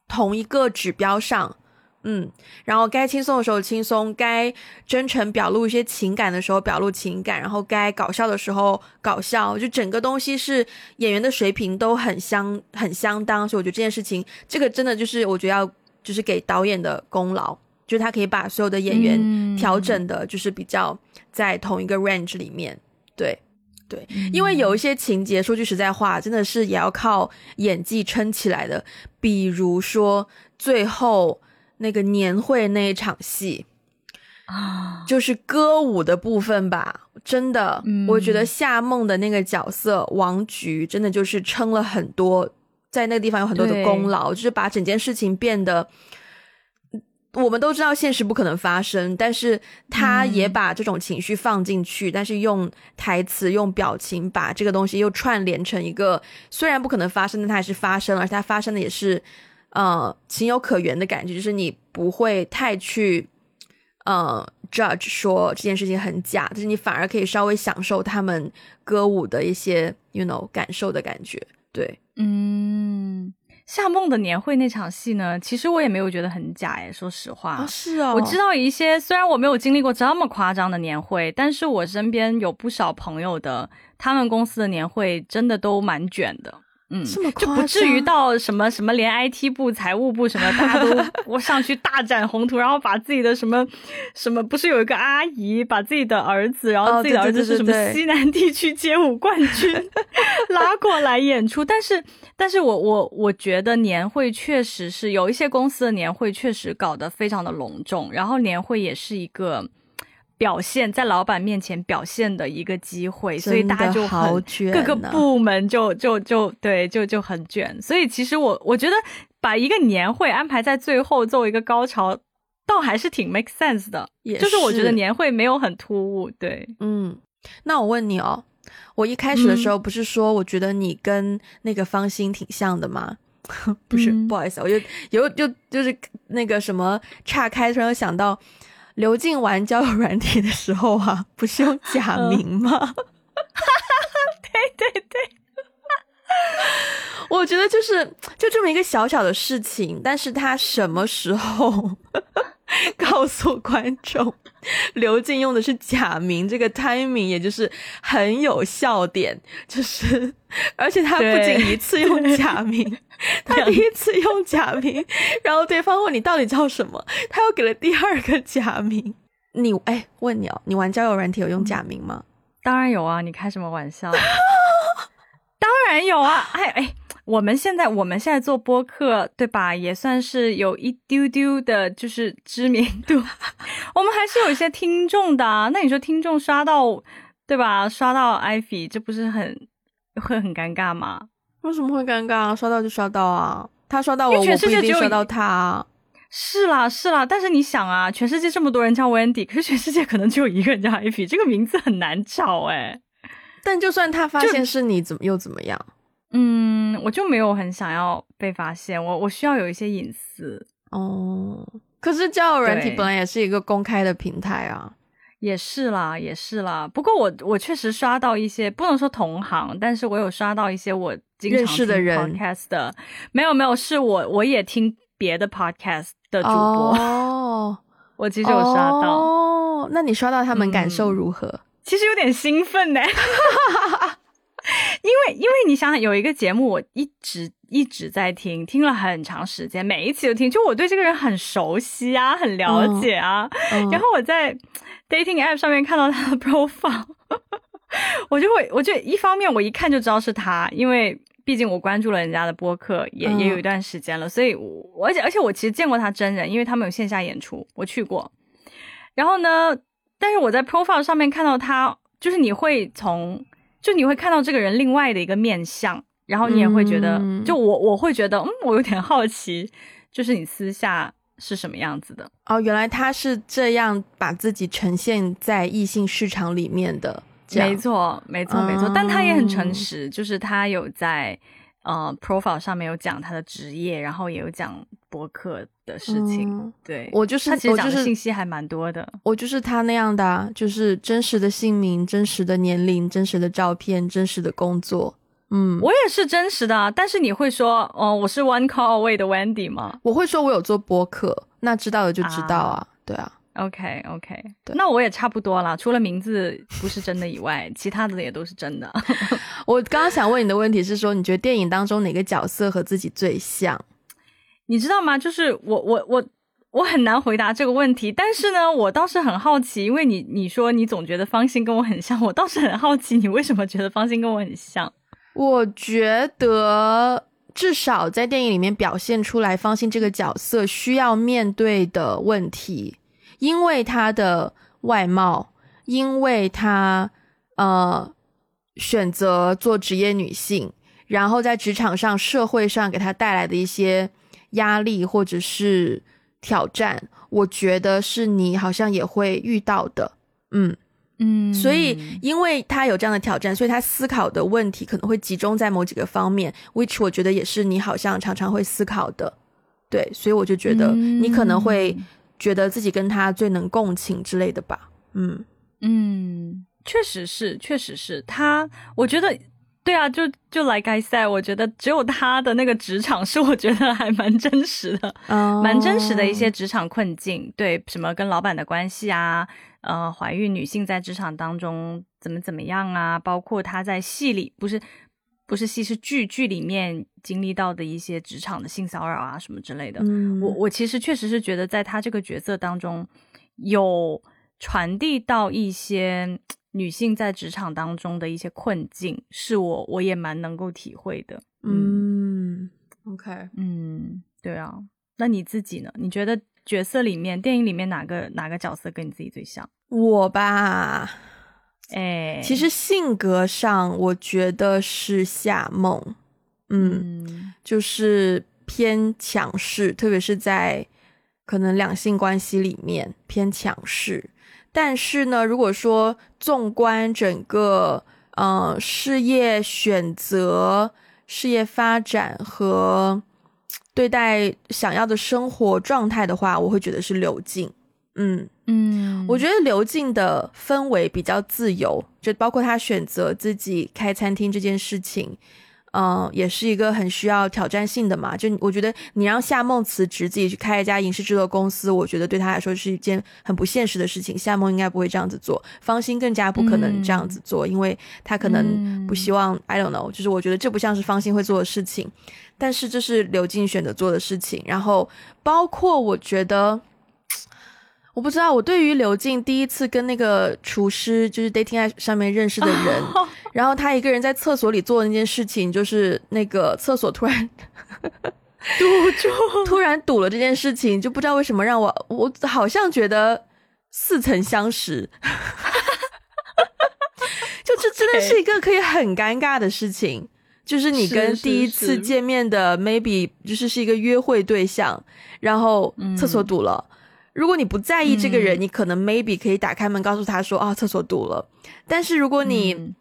同一个指标上，嗯，然后该轻松的时候轻松，该真诚表露一些情感的时候表露情感，然后该搞笑的时候搞笑，就整个东西是演员的水平都很相很相当，所以我觉得这件事情，这个真的就是我觉得要。就是给导演的功劳，就是他可以把所有的演员调整的，就是比较在同一个 range 里面。对，对，因为有一些情节，说句实在话，真的是也要靠演技撑起来的。比如说最后那个年会那一场戏啊，就是歌舞的部分吧，真的，我觉得夏梦的那个角色王菊真的就是撑了很多，在那个地方有很多的功劳，就是把整件事情变得。我们都知道现实不可能发生，但是他也把这种情绪放进去，但是用台词、用表情把这个东西又串联成一个虽然不可能发生，但它还是发生了，而且它发生的也是呃情有可原的感觉，就是你不会太去呃 judge 说这件事情很假，但是你反而可以稍微享受他们歌舞的一些 you know 感受的感觉，对，嗯。夏梦的年会那场戏呢，其实我也没有觉得很假诶，说实话。是啊，我知道一些，虽然我没有经历过这么夸张的年会，但是我身边有不少朋友的，他们公司的年会真的都蛮卷的。嗯，就不至于到什么什么，连 IT 部、财务部什么，大家都 我上去大展宏图，然后把自己的什么什么，不是有一个阿姨把自己的儿子，然后自己的儿子是什么西南地区街舞冠军 拉过来演出，但是，但是我我我觉得年会确实是有一些公司的年会确实搞得非常的隆重，然后年会也是一个。表现在老板面前表现的一个机会，所以大家就很各个部门就就就对就就很卷。所以其实我我觉得把一个年会安排在最后作为一个高潮，倒还是挺 make sense 的。就是我觉得年会没有很突兀。对，嗯。那我问你哦，我一开始的时候不是说我觉得你跟那个方心挺像的吗？不是，不好意思，我就有就就是那个什么岔开，突然想到。刘静玩交友软体的时候啊，不是用假名吗？对对对，我觉得就是就这么一个小小的事情，但是他什么时候 告诉观众刘静用的是假名，这个 timing 也就是很有笑点，就是 而且他不仅一次用假名。他第一次用假名，然后对方问你到底叫什么，他又给了第二个假名。你哎，问你哦，你玩交友软体有用假名吗？当然有啊，你开什么玩笑？当然有啊！哎哎，我们现在我们现在做播客对吧？也算是有一丢丢的，就是知名度。我们还是有一些听众的。那你说听众刷到对吧？刷到艾菲，这不是很会很尴尬吗？为什么会尴尬？刷到就刷到啊，他刷到我，我不一定刷到他。是啦，是啦，但是你想啊，全世界这么多人叫 Wendy，可是全世界可能只有一个人叫 Ivy，这个名字很难找哎。但就算他发现是你，怎么又怎么样？嗯，我就没有很想要被发现，我我需要有一些隐私哦。可是交友软体本来也是一个公开的平台啊。也是啦，也是啦。不过我我确实刷到一些，不能说同行，但是我有刷到一些我认识的人 podcast 的。没有没有，是我我也听别的 podcast 的主播。哦，我其实有刷到。哦，那你刷到他们感受如何？其实有点兴奋呢。因为因为你想想，有一个节目我一直一直在听，听了很长时间，每一期都听，就我对这个人很熟悉啊，很了解啊。然后我在。dating app 上面看到他的 profile，我就会，我就一方面我一看就知道是他，因为毕竟我关注了人家的播客也也有一段时间了，所以，我而且而且我其实见过他真人，因为他们有线下演出，我去过。然后呢，但是我在 profile 上面看到他，就是你会从，就你会看到这个人另外的一个面相，然后你也会觉得，就我我会觉得，嗯，我有点好奇，就是你私下。是什么样子的？哦，原来他是这样把自己呈现在异性市场里面的。没错，没错，没错。但他也很诚实，就是他有在呃 profile 上面有讲他的职业，然后也有讲博客的事情。对我就是他其实讲的信息还蛮多的。我就是他那样的，就是真实的姓名、真实的年龄、真实的照片、真实的工作。嗯，我也是真实的，但是你会说，哦，我是 One Call Away 的 Wendy 吗？我会说，我有做播客，那知道的就知道啊，对啊，OK OK，那我也差不多了，除了名字不是真的以外，其他的也都是真的。我刚刚想问你的问题是说，你觉得电影当中哪个角色和自己最像？你知道吗？就是我我我我很难回答这个问题。但是呢，我倒是很好奇，因为你你说你总觉得方心跟我很像，我倒是很好奇，你为什么觉得方心跟我很像？我觉得至少在电影里面表现出来，方心这个角色需要面对的问题，因为她的外貌，因为她呃选择做职业女性，然后在职场上、社会上给她带来的一些压力或者是挑战，我觉得是你好像也会遇到的，嗯。嗯，所以因为他有这样的挑战，所以他思考的问题可能会集中在某几个方面，which 我觉得也是你好像常常会思考的，对，所以我就觉得你可能会觉得自己跟他最能共情之类的吧，嗯。嗯，确实是，确实是。他，我觉得对啊，就就 like I said，我觉得只有他的那个职场是我觉得还蛮真实的，蛮真实的一些职场困境，对，什么跟老板的关系啊。呃，怀孕女性在职场当中怎么怎么样啊？包括他在戏里，不是不是戏是剧剧里面经历到的一些职场的性骚扰啊什么之类的。我我其实确实是觉得，在他这个角色当中，有传递到一些女性在职场当中的一些困境，是我我也蛮能够体会的。嗯，OK，嗯，对啊，那你自己呢？你觉得？角色里面，电影里面哪个哪个角色跟你自己最像？我吧，哎，其实性格上我觉得是夏梦，嗯，就是偏强势，特别是在可能两性关系里面偏强势。但是呢，如果说纵观整个呃事业选择、事业发展和。对待想要的生活状态的话，我会觉得是刘静。嗯嗯，我觉得刘静的氛围比较自由，就包括他选择自己开餐厅这件事情。嗯，也是一个很需要挑战性的嘛。就我觉得，你让夏梦辞职自己去开一家影视制作公司，我觉得对他来说是一件很不现实的事情。夏梦应该不会这样子做，方心更加不可能这样子做，因为他可能不希望。I don't know，就是我觉得这不像是方心会做的事情。但是这是刘静选择做的事情。然后包括我觉得，我不知道，我对于刘静第一次跟那个厨师就是 dating app 上面认识的人。然后他一个人在厕所里做的那件事情，就是那个厕所突然堵住，突然堵了这件事情，就不知道为什么让我，我好像觉得似曾相识，就这真的是一个可以很尴尬的事情，就是你跟第一次见面的 maybe 就是是一个约会对象，然后厕所堵了，如果你不在意这个人，你可能 maybe 可以打开门告诉他说啊厕所堵了，但是如果你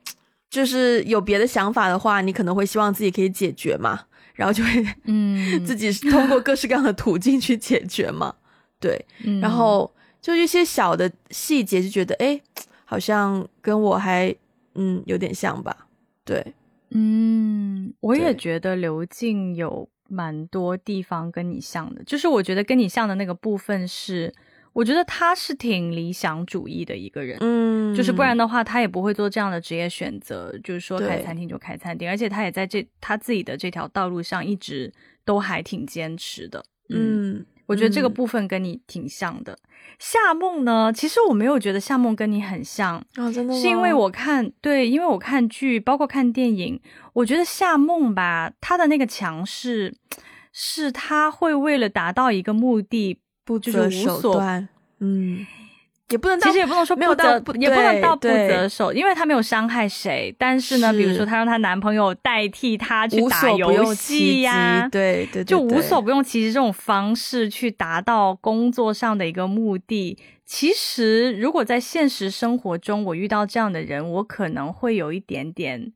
就是有别的想法的话，你可能会希望自己可以解决嘛，然后就会嗯。自己通过各式各样的途径去解决嘛，对，然后就一些小的细节就觉得哎，好像跟我还嗯有点像吧，对，嗯，我也觉得刘静有蛮多地方跟你像的，就是我觉得跟你像的那个部分是。我觉得他是挺理想主义的一个人，嗯，就是不然的话，他也不会做这样的职业选择，就是说开餐厅就开餐厅，而且他也在这他自己的这条道路上一直都还挺坚持的，嗯，我觉得这个部分跟你挺像的。夏梦呢，其实我没有觉得夏梦跟你很像啊，真的是因为我看对，因为我看剧，包括看电影，我觉得夏梦吧，她的那个强势，是她会为了达到一个目的。不择手段，嗯，也不能，其实也不能说没有到，也不能到不择手，因为她没有伤害谁。但是呢，比如说她让她男朋友代替她去打游戏呀，对对，就无所不用其极这种方式去达到工作上的一个目的。其实，如果在现实生活中我遇到这样的人，我可能会有一点点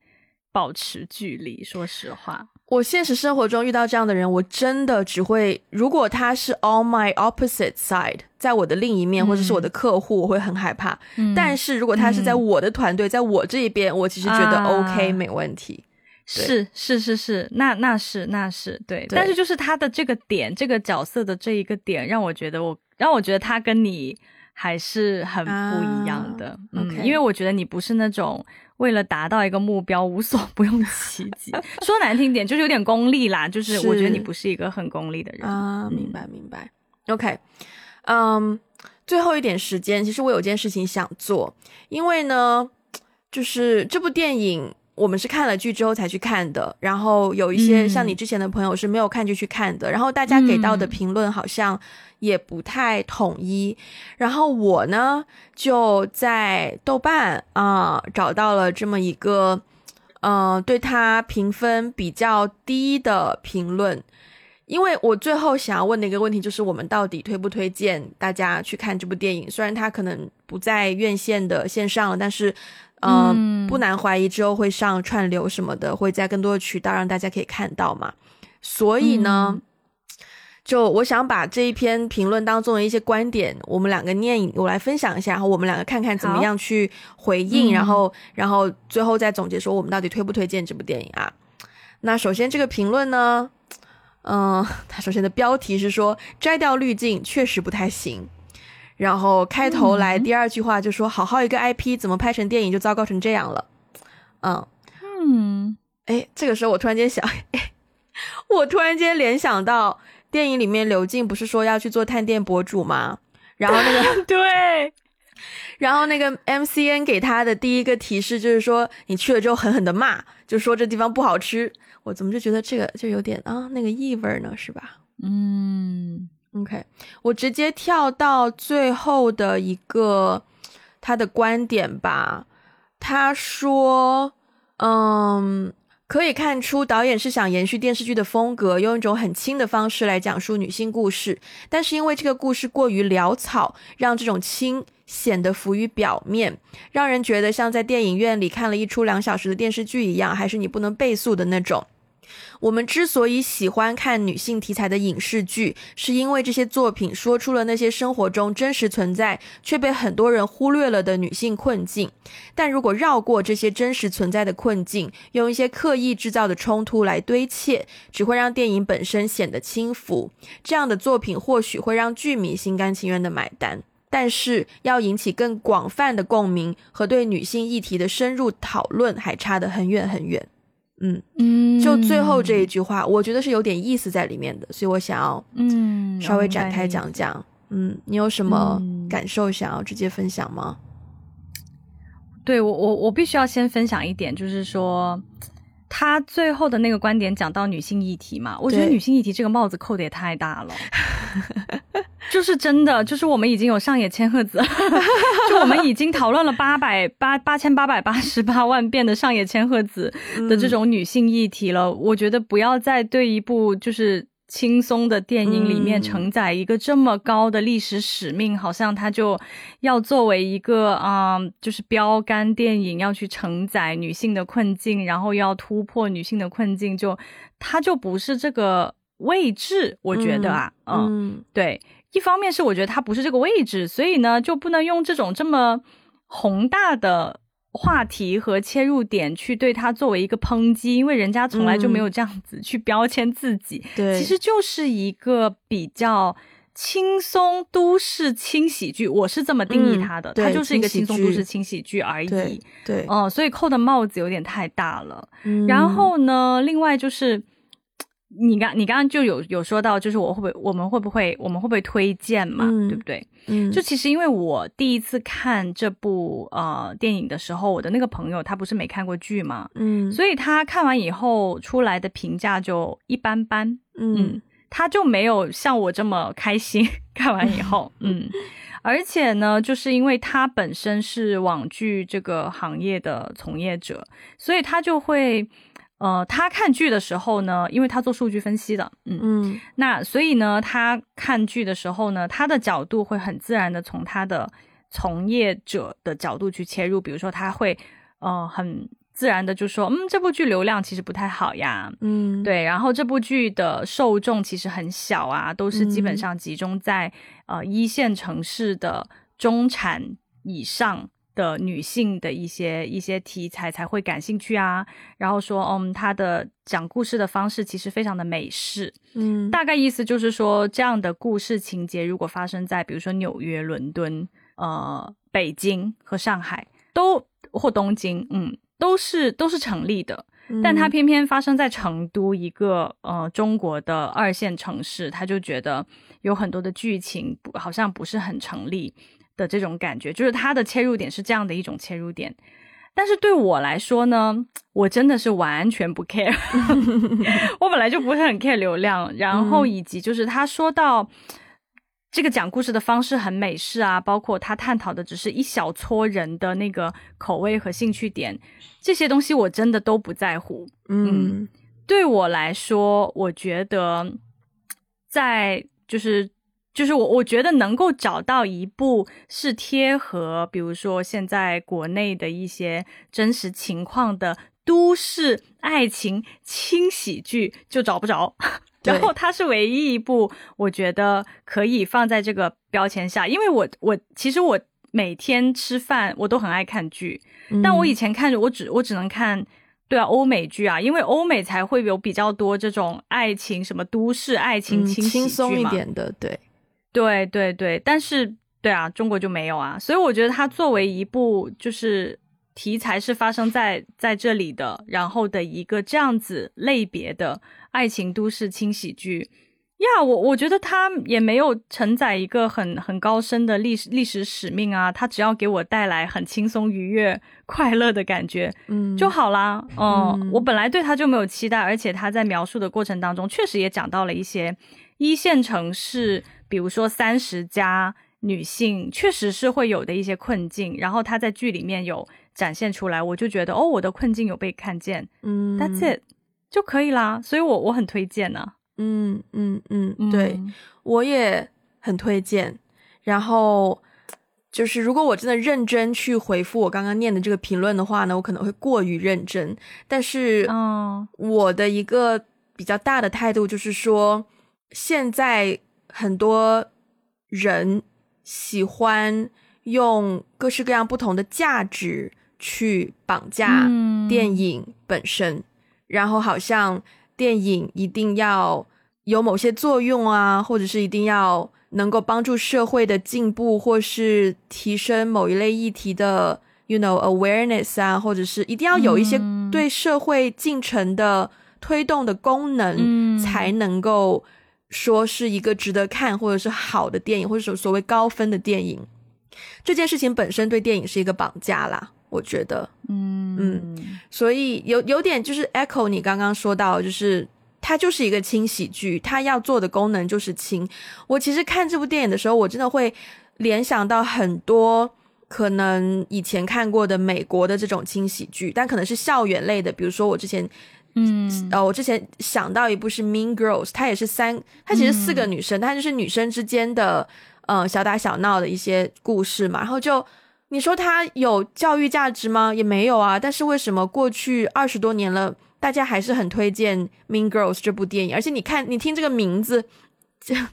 保持距离。说实话。我现实生活中遇到这样的人，我真的只会，如果他是 on my opposite side，在我的另一面，或者是我的客户，我会很害怕。但是如果他是在我的团队，在我这一边，我其实觉得 OK，没问题。是是是是，那那是那是对。但是就是他的这个点，这个角色的这一个点，让我觉得我让我觉得他跟你还是很不一样的。OK，因为我觉得你不是那种。为了达到一个目标，无所不用其极。说难听点，就是有点功利啦。就是我觉得你不是一个很功利的人啊。明白，明白。OK，嗯，最后一点时间，其实我有件事情想做，因为呢，就是这部电影。我们是看了剧之后才去看的，然后有一些像你之前的朋友是没有看就去看的，然后大家给到的评论好像也不太统一。然后我呢就在豆瓣啊找到了这么一个，嗯，对他评分比较低的评论，因为我最后想要问的一个问题就是我们到底推不推荐大家去看这部电影？虽然它可能不在院线的线上了，但是。嗯，不难怀疑之后会上串流什么的，会在更多的渠道让大家可以看到嘛。所以呢，就我想把这一篇评论当中的一些观点，我们两个念，我来分享一下，然后我们两个看看怎么样去回应，然后，然后最后再总结说我们到底推不推荐这部电影啊？那首先这个评论呢，嗯，它首先的标题是说摘掉滤镜确实不太行。然后开头来第二句话就说：“好好一个 IP，怎么拍成电影就糟糕成这样了？”嗯嗯，哎，这个时候我突然间想，我突然间联想到电影里面刘静不是说要去做探店博主吗？然后那个 对，然后那个 MCN 给他的第一个提示就是说，你去了之后狠狠的骂，就说这地方不好吃。我怎么就觉得这个就有点啊那个异味呢？是吧？嗯。OK，我直接跳到最后的一个他的观点吧。他说：“嗯，可以看出导演是想延续电视剧的风格，用一种很轻的方式来讲述女性故事。但是因为这个故事过于潦草，让这种轻显得浮于表面，让人觉得像在电影院里看了一出两小时的电视剧一样，还是你不能倍速的那种。”我们之所以喜欢看女性题材的影视剧，是因为这些作品说出了那些生活中真实存在却被很多人忽略了的女性困境。但如果绕过这些真实存在的困境，用一些刻意制造的冲突来堆砌，只会让电影本身显得轻浮。这样的作品或许会让剧迷心甘情愿的买单，但是要引起更广泛的共鸣和对女性议题的深入讨论，还差得很远很远。嗯嗯，就最后这一句话，我觉得是有点意思在里面的，所以我想要嗯稍微展开讲讲。嗯，你有什么感受想要直接分享吗？对我，我我必须要先分享一点，就是说他最后的那个观点讲到女性议题嘛，我觉得女性议题这个帽子扣的也太大了。就是真的，就是我们已经有上野千鹤子，就我们已经讨论了八百八八千八百八十八万遍的上野千鹤子的这种女性议题了。我觉得不要再对一部就是轻松的电影里面承载一个这么高的历史使命，好像它就要作为一个啊，就是标杆电影要去承载女性的困境，然后要突破女性的困境，就它就不是这个位置。我觉得啊，嗯，对。一方面是我觉得它不是这个位置，所以呢就不能用这种这么宏大的话题和切入点去对它作为一个抨击，因为人家从来就没有这样子去标签自己。对，其实就是一个比较轻松都市轻喜剧，我是这么定义它的，它就是一个轻松都市轻喜剧而已。对，哦，所以扣的帽子有点太大了。然后呢，另外就是。你刚你刚刚就有有说到，就是我会不会我们会不会我们会不会推荐嘛，对不对？嗯，就其实因为我第一次看这部呃电影的时候，我的那个朋友他不是没看过剧嘛，嗯，所以他看完以后出来的评价就一般般，嗯，他就没有像我这么开心 看完以后，嗯，而且呢，就是因为他本身是网剧这个行业的从业者，所以他就会。呃，他看剧的时候呢，因为他做数据分析的，嗯嗯，那所以呢，他看剧的时候呢，他的角度会很自然的从他的从业者的角度去切入，比如说他会呃很自然的就说，嗯，这部剧流量其实不太好呀，嗯，对，然后这部剧的受众其实很小啊，都是基本上集中在呃一线城市的中产以上。的女性的一些一些题材才会感兴趣啊，然后说，嗯，她的讲故事的方式其实非常的美式，嗯，大概意思就是说，这样的故事情节如果发生在比如说纽约、伦敦、呃、北京和上海，都或东京，嗯，都是都是成立的。但他偏偏发生在成都一个呃中国的二线城市，他就觉得有很多的剧情不好像不是很成立的这种感觉，就是他的切入点是这样的一种切入点。但是对我来说呢，我真的是完全不 care，我本来就不是很 care 流量，然后以及就是他说到。这个讲故事的方式很美式啊，包括他探讨的只是一小撮人的那个口味和兴趣点，这些东西我真的都不在乎。嗯，对我来说，我觉得在就是就是我我觉得能够找到一部是贴合，比如说现在国内的一些真实情况的都市爱情轻喜剧，就找不着。然后它是唯一一部我觉得可以放在这个标签下，因为我我其实我每天吃饭我都很爱看剧，但我以前看着我只我只能看对啊欧美剧啊，因为欧美才会有比较多这种爱情什么都市爱情轻轻松一点的，对对对对，但是对啊中国就没有啊，所以我觉得它作为一部就是题材是发生在在这里的，然后的一个这样子类别的。爱情都市轻喜剧呀，我我觉得他也没有承载一个很很高深的历史历史使命啊，他只要给我带来很轻松愉悦、快乐的感觉，嗯，就好啦。嗯，我本来对他就没有期待，而且他在描述的过程当中，确实也讲到了一些一线城市，比如说三十加女性，确实是会有的一些困境，然后她在剧里面有展现出来，我就觉得哦，我的困境有被看见，嗯，That's it。就可以啦，所以我我很推荐呢。嗯嗯嗯，对，我也很推荐。然后就是，如果我真的认真去回复我刚刚念的这个评论的话呢，我可能会过于认真。但是，嗯，我的一个比较大的态度就是说，现在很多人喜欢用各式各样不同的价值去绑架电影本身。然后好像电影一定要有某些作用啊，或者是一定要能够帮助社会的进步，或是提升某一类议题的，you know awareness 啊，或者是一定要有一些对社会进程的推动的功能，才能够说是一个值得看或者是好的电影，或者说所谓高分的电影。这件事情本身对电影是一个绑架啦。我觉得，嗯嗯，所以有有点就是 echo 你刚刚说到，就是它就是一个轻喜剧，它要做的功能就是轻。我其实看这部电影的时候，我真的会联想到很多可能以前看过的美国的这种轻喜剧，但可能是校园类的，比如说我之前，嗯，呃，我之前想到一部是 Mean Girls，它也是三，它其实四个女生，它就是女生之间的，呃，小打小闹的一些故事嘛，然后就。你说它有教育价值吗？也没有啊。但是为什么过去二十多年了，大家还是很推荐《Mean Girls》这部电影？而且你看，你听这个名字，贱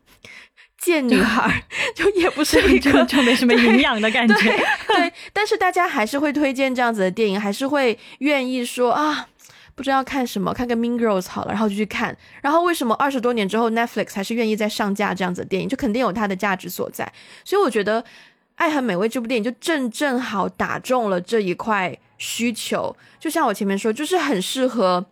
贱女孩，就也不是 一个就没什么营养的感觉。对，但是大家还是会推荐这样子的电影，还是会愿意说啊，不知道看什么，看个《Mean Girls》好了，然后就去看。然后为什么二十多年之后，Netflix 还是愿意再上架这样子的电影？就肯定有它的价值所在。所以我觉得。《爱很美味》这部电影就正正好打中了这一块需求，就像我前面说，就是很适合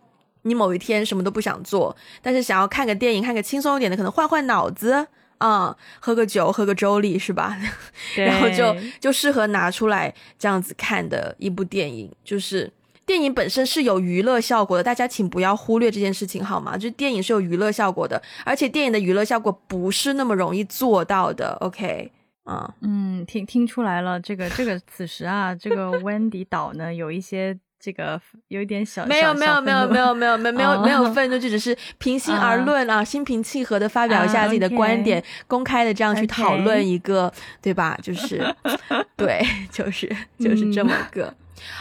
你某一天什么都不想做，但是想要看个电影，看个轻松一点的，可能换换脑子啊，喝个酒，喝个粥里是吧？然后就就适合拿出来这样子看的一部电影。就是电影本身是有娱乐效果的，大家请不要忽略这件事情好吗？就电影是有娱乐效果的，而且电影的娱乐效果不是那么容易做到的。OK 嗯，嗯，听听出来了，这个这个此时啊，这个 Wendy 岛呢，有一些这个，有一点小，没有没有没有没有没有没没有没有愤怒，就只是平心而论啊，心平气和的发表一下自己的观点，公开的这样去讨论一个。对吧，就是，对，就是就是这么个。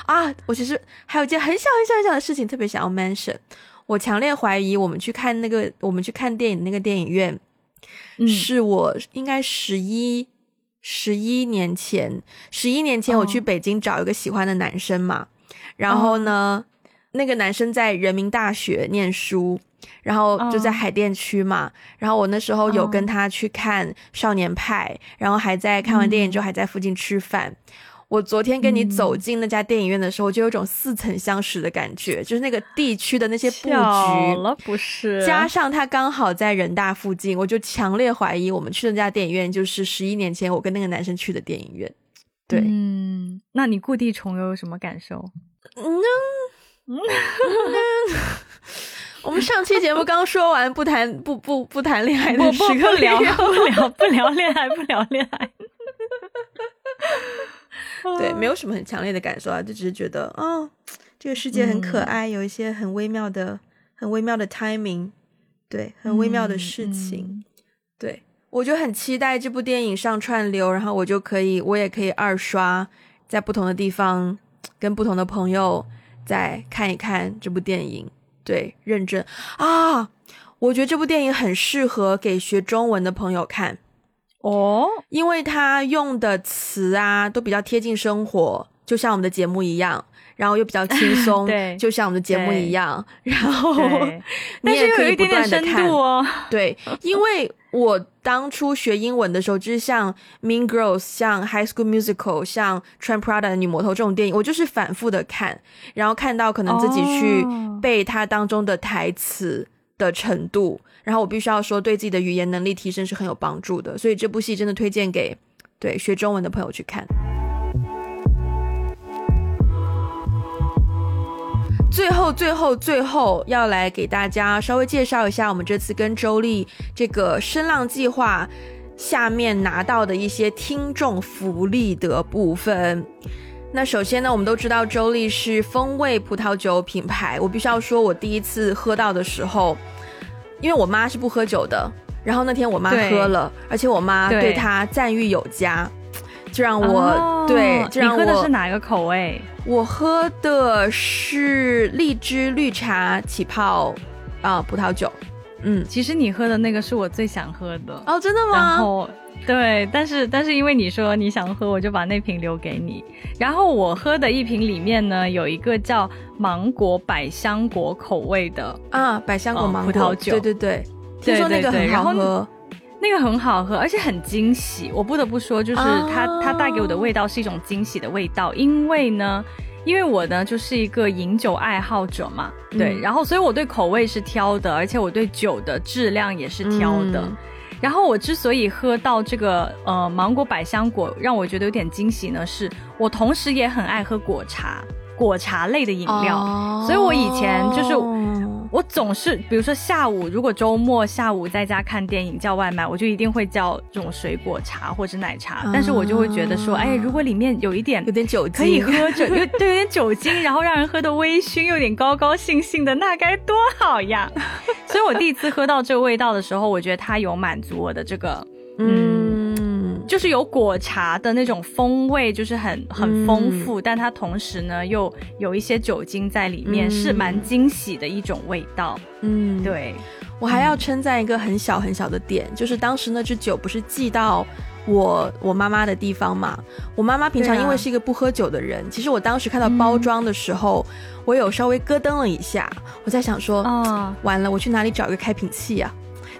啊。我其实还有一件很小很小很小的事情，特别想要 mention，我强烈怀疑我们去看那个我们去看电影那个电影院，是我应该十一。十一年前，十一年前我去北京找一个喜欢的男生嘛，然后呢，那个男生在人民大学念书，然后就在海淀区嘛，然后我那时候有跟他去看《少年派》，然后还在看完电影之后还在附近吃饭。我昨天跟你走进那家电影院的时候，就有种似曾相识的感觉，就是那个地区的那些布局了，不是？加上它刚好在人大附近，我就强烈怀疑我们去的那家电影院就是十一年前我跟那个男生去的电影院。对，嗯，那你故地重游有什么感受？嗯，我们上期节目刚说完不谈不不不谈恋爱的时刻，不聊不聊不聊恋爱不聊恋爱。对，没有什么很强烈的感受啊，就只是觉得，哦，这个世界很可爱，有一些很微妙的、很微妙的 timing，对，很微妙的事情。对我就很期待这部电影上串流，然后我就可以，我也可以二刷，在不同的地方跟不同的朋友再看一看这部电影。对，认真啊，我觉得这部电影很适合给学中文的朋友看。哦，因为他用的词啊都比较贴近生活，就像我们的节目一样，然后又比较轻松，对，就像我们的节目一样，然后 你也可以不断的看哦。对，因为我当初学英文的时候，就是像《Mean Girls》、像《High School Musical》、像《穿 Prada 的女魔头》这种电影，我就是反复的看，然后看到可能自己去背它当中的台词的程度。然后我必须要说，对自己的语言能力提升是很有帮助的，所以这部戏真的推荐给对学中文的朋友去看。最后，最后，最后要来给大家稍微介绍一下我们这次跟周丽这个声浪计划下面拿到的一些听众福利的部分。那首先呢，我们都知道周丽是风味葡萄酒品牌，我必须要说，我第一次喝到的时候。因为我妈是不喝酒的，然后那天我妈喝了，而且我妈对她赞誉有加，就让我对，就让我喝的是哪一个口味？我喝的是荔枝绿茶起泡啊葡萄酒。嗯，其实你喝的那个是我最想喝的哦，真的吗？然后对，但是但是因为你说你想喝，我就把那瓶留给你。然后我喝的一瓶里面呢，有一个叫芒果百香果口味的啊，百香果芒果葡萄酒，对对对，听说那个很好喝，那个很好喝，而且很惊喜。我不得不说，就是它它带给我的味道是一种惊喜的味道，因为呢。因为我呢就是一个饮酒爱好者嘛，对，然后所以我对口味是挑的，而且我对酒的质量也是挑的。然后我之所以喝到这个呃芒果百香果，让我觉得有点惊喜呢，是我同时也很爱喝果茶。果茶类的饮料，所以我以前就是我总是，比如说下午如果周末下午在家看电影叫外卖，我就一定会叫这种水果茶或者奶茶，但是我就会觉得说，哎，如果里面有一点有点酒精，可以喝着，有对有点酒精，然后让人喝的微醺，有点高高兴兴的，那该多好呀！所以我第一次喝到这个味道的时候，我觉得它有满足我的这个，嗯。就是有果茶的那种风味，就是很很丰富，但它同时呢又有一些酒精在里面，是蛮惊喜的一种味道。嗯，对我还要称赞一个很小很小的点，就是当时那支酒不是寄到我我妈妈的地方嘛？我妈妈平常因为是一个不喝酒的人，其实我当时看到包装的时候，我有稍微咯噔了一下，我在想说，啊，完了，我去哪里找一个开瓶器呀？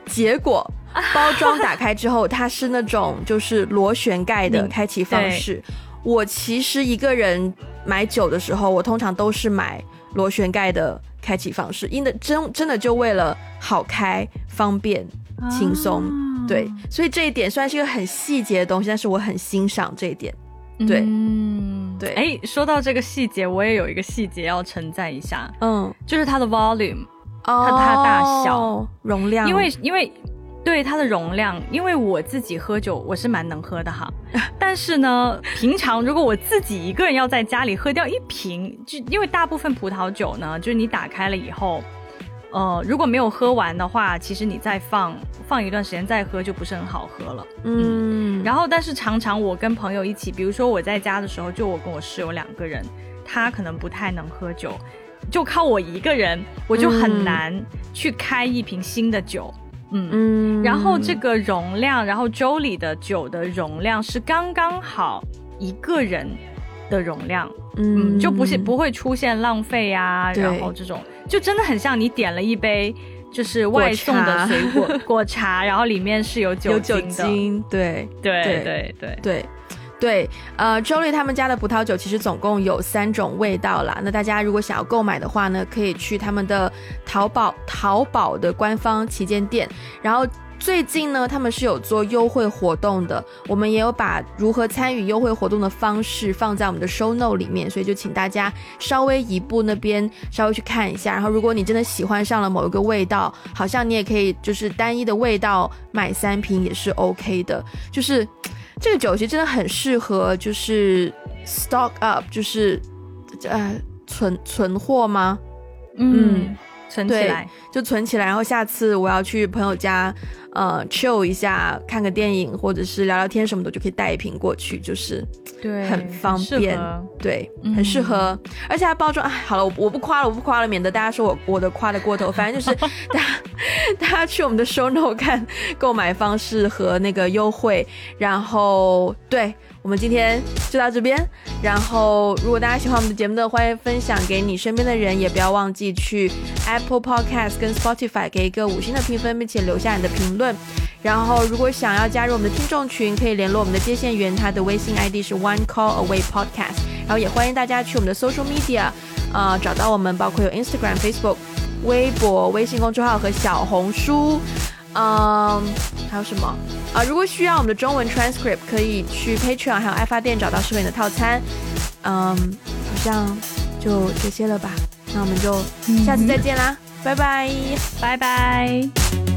结果。包装打开之后，它是那种就是螺旋盖的开启方式。我其实一个人买酒的时候，我通常都是买螺旋盖的开启方式，因的真真的就为了好开、方便、轻松。对，所以这一点虽然是一个很细节的东西，但是我很欣赏这一点。对，嗯，对。哎，说到这个细节，我也有一个细节要称赞一下。嗯，就是它的 volume，它它大小、容量，因为因为。对它的容量，因为我自己喝酒我是蛮能喝的哈，但是呢，平常如果我自己一个人要在家里喝掉一瓶，就因为大部分葡萄酒呢，就是你打开了以后，呃，如果没有喝完的话，其实你再放放一段时间再喝就不是很好喝了。嗯，然后但是常常我跟朋友一起，比如说我在家的时候，就我跟我室友两个人，他可能不太能喝酒，就靠我一个人，我就很难去开一瓶新的酒。嗯嗯，然后这个容量，然后粥里的酒的容量是刚刚好一个人的容量，嗯，就不是不会出现浪费啊，然后这种就真的很像你点了一杯就是外送的水果 果茶，然后里面是有酒精的，对对。对对。对。对，呃，Jolie 他们家的葡萄酒其实总共有三种味道啦。那大家如果想要购买的话呢，可以去他们的淘宝淘宝的官方旗舰店，然后。最近呢，他们是有做优惠活动的，我们也有把如何参与优惠活动的方式放在我们的 show note 里面，所以就请大家稍微移步那边稍微去看一下。然后，如果你真的喜欢上了某一个味道，好像你也可以就是单一的味道买三瓶也是 OK 的。就是这个酒其实真的很适合，就是 stock up，就是呃存存货吗？嗯。存起来就存起来，然后下次我要去朋友家，呃，chill 一下，看个电影或者是聊聊天什么的，就可以带一瓶过去，就是对，很方便，对，很适合。而且它包装，哎，好了，我我不夸了，我不夸了，免得大家说我我的夸的过头。反正就是大家大家去我们的 show note 看购买方式和那个优惠，然后对。我们今天就到这边，然后如果大家喜欢我们的节目的，欢迎分享给你身边的人，也不要忘记去 Apple Podcast 跟 Spotify 给一个五星的评分，并且留下你的评论。然后如果想要加入我们的听众群，可以联络我们的接线员，他的微信 ID 是 One Call Away Podcast。然后也欢迎大家去我们的 Social Media，呃，找到我们，包括有 Instagram、Facebook、微博、微信公众号和小红书。嗯，还有什么啊？如果需要我们的中文 transcript，可以去 Patreon 还有爱发电找到适合你的套餐。嗯，好像就这些了吧？那我们就下次再见啦，拜拜，拜拜。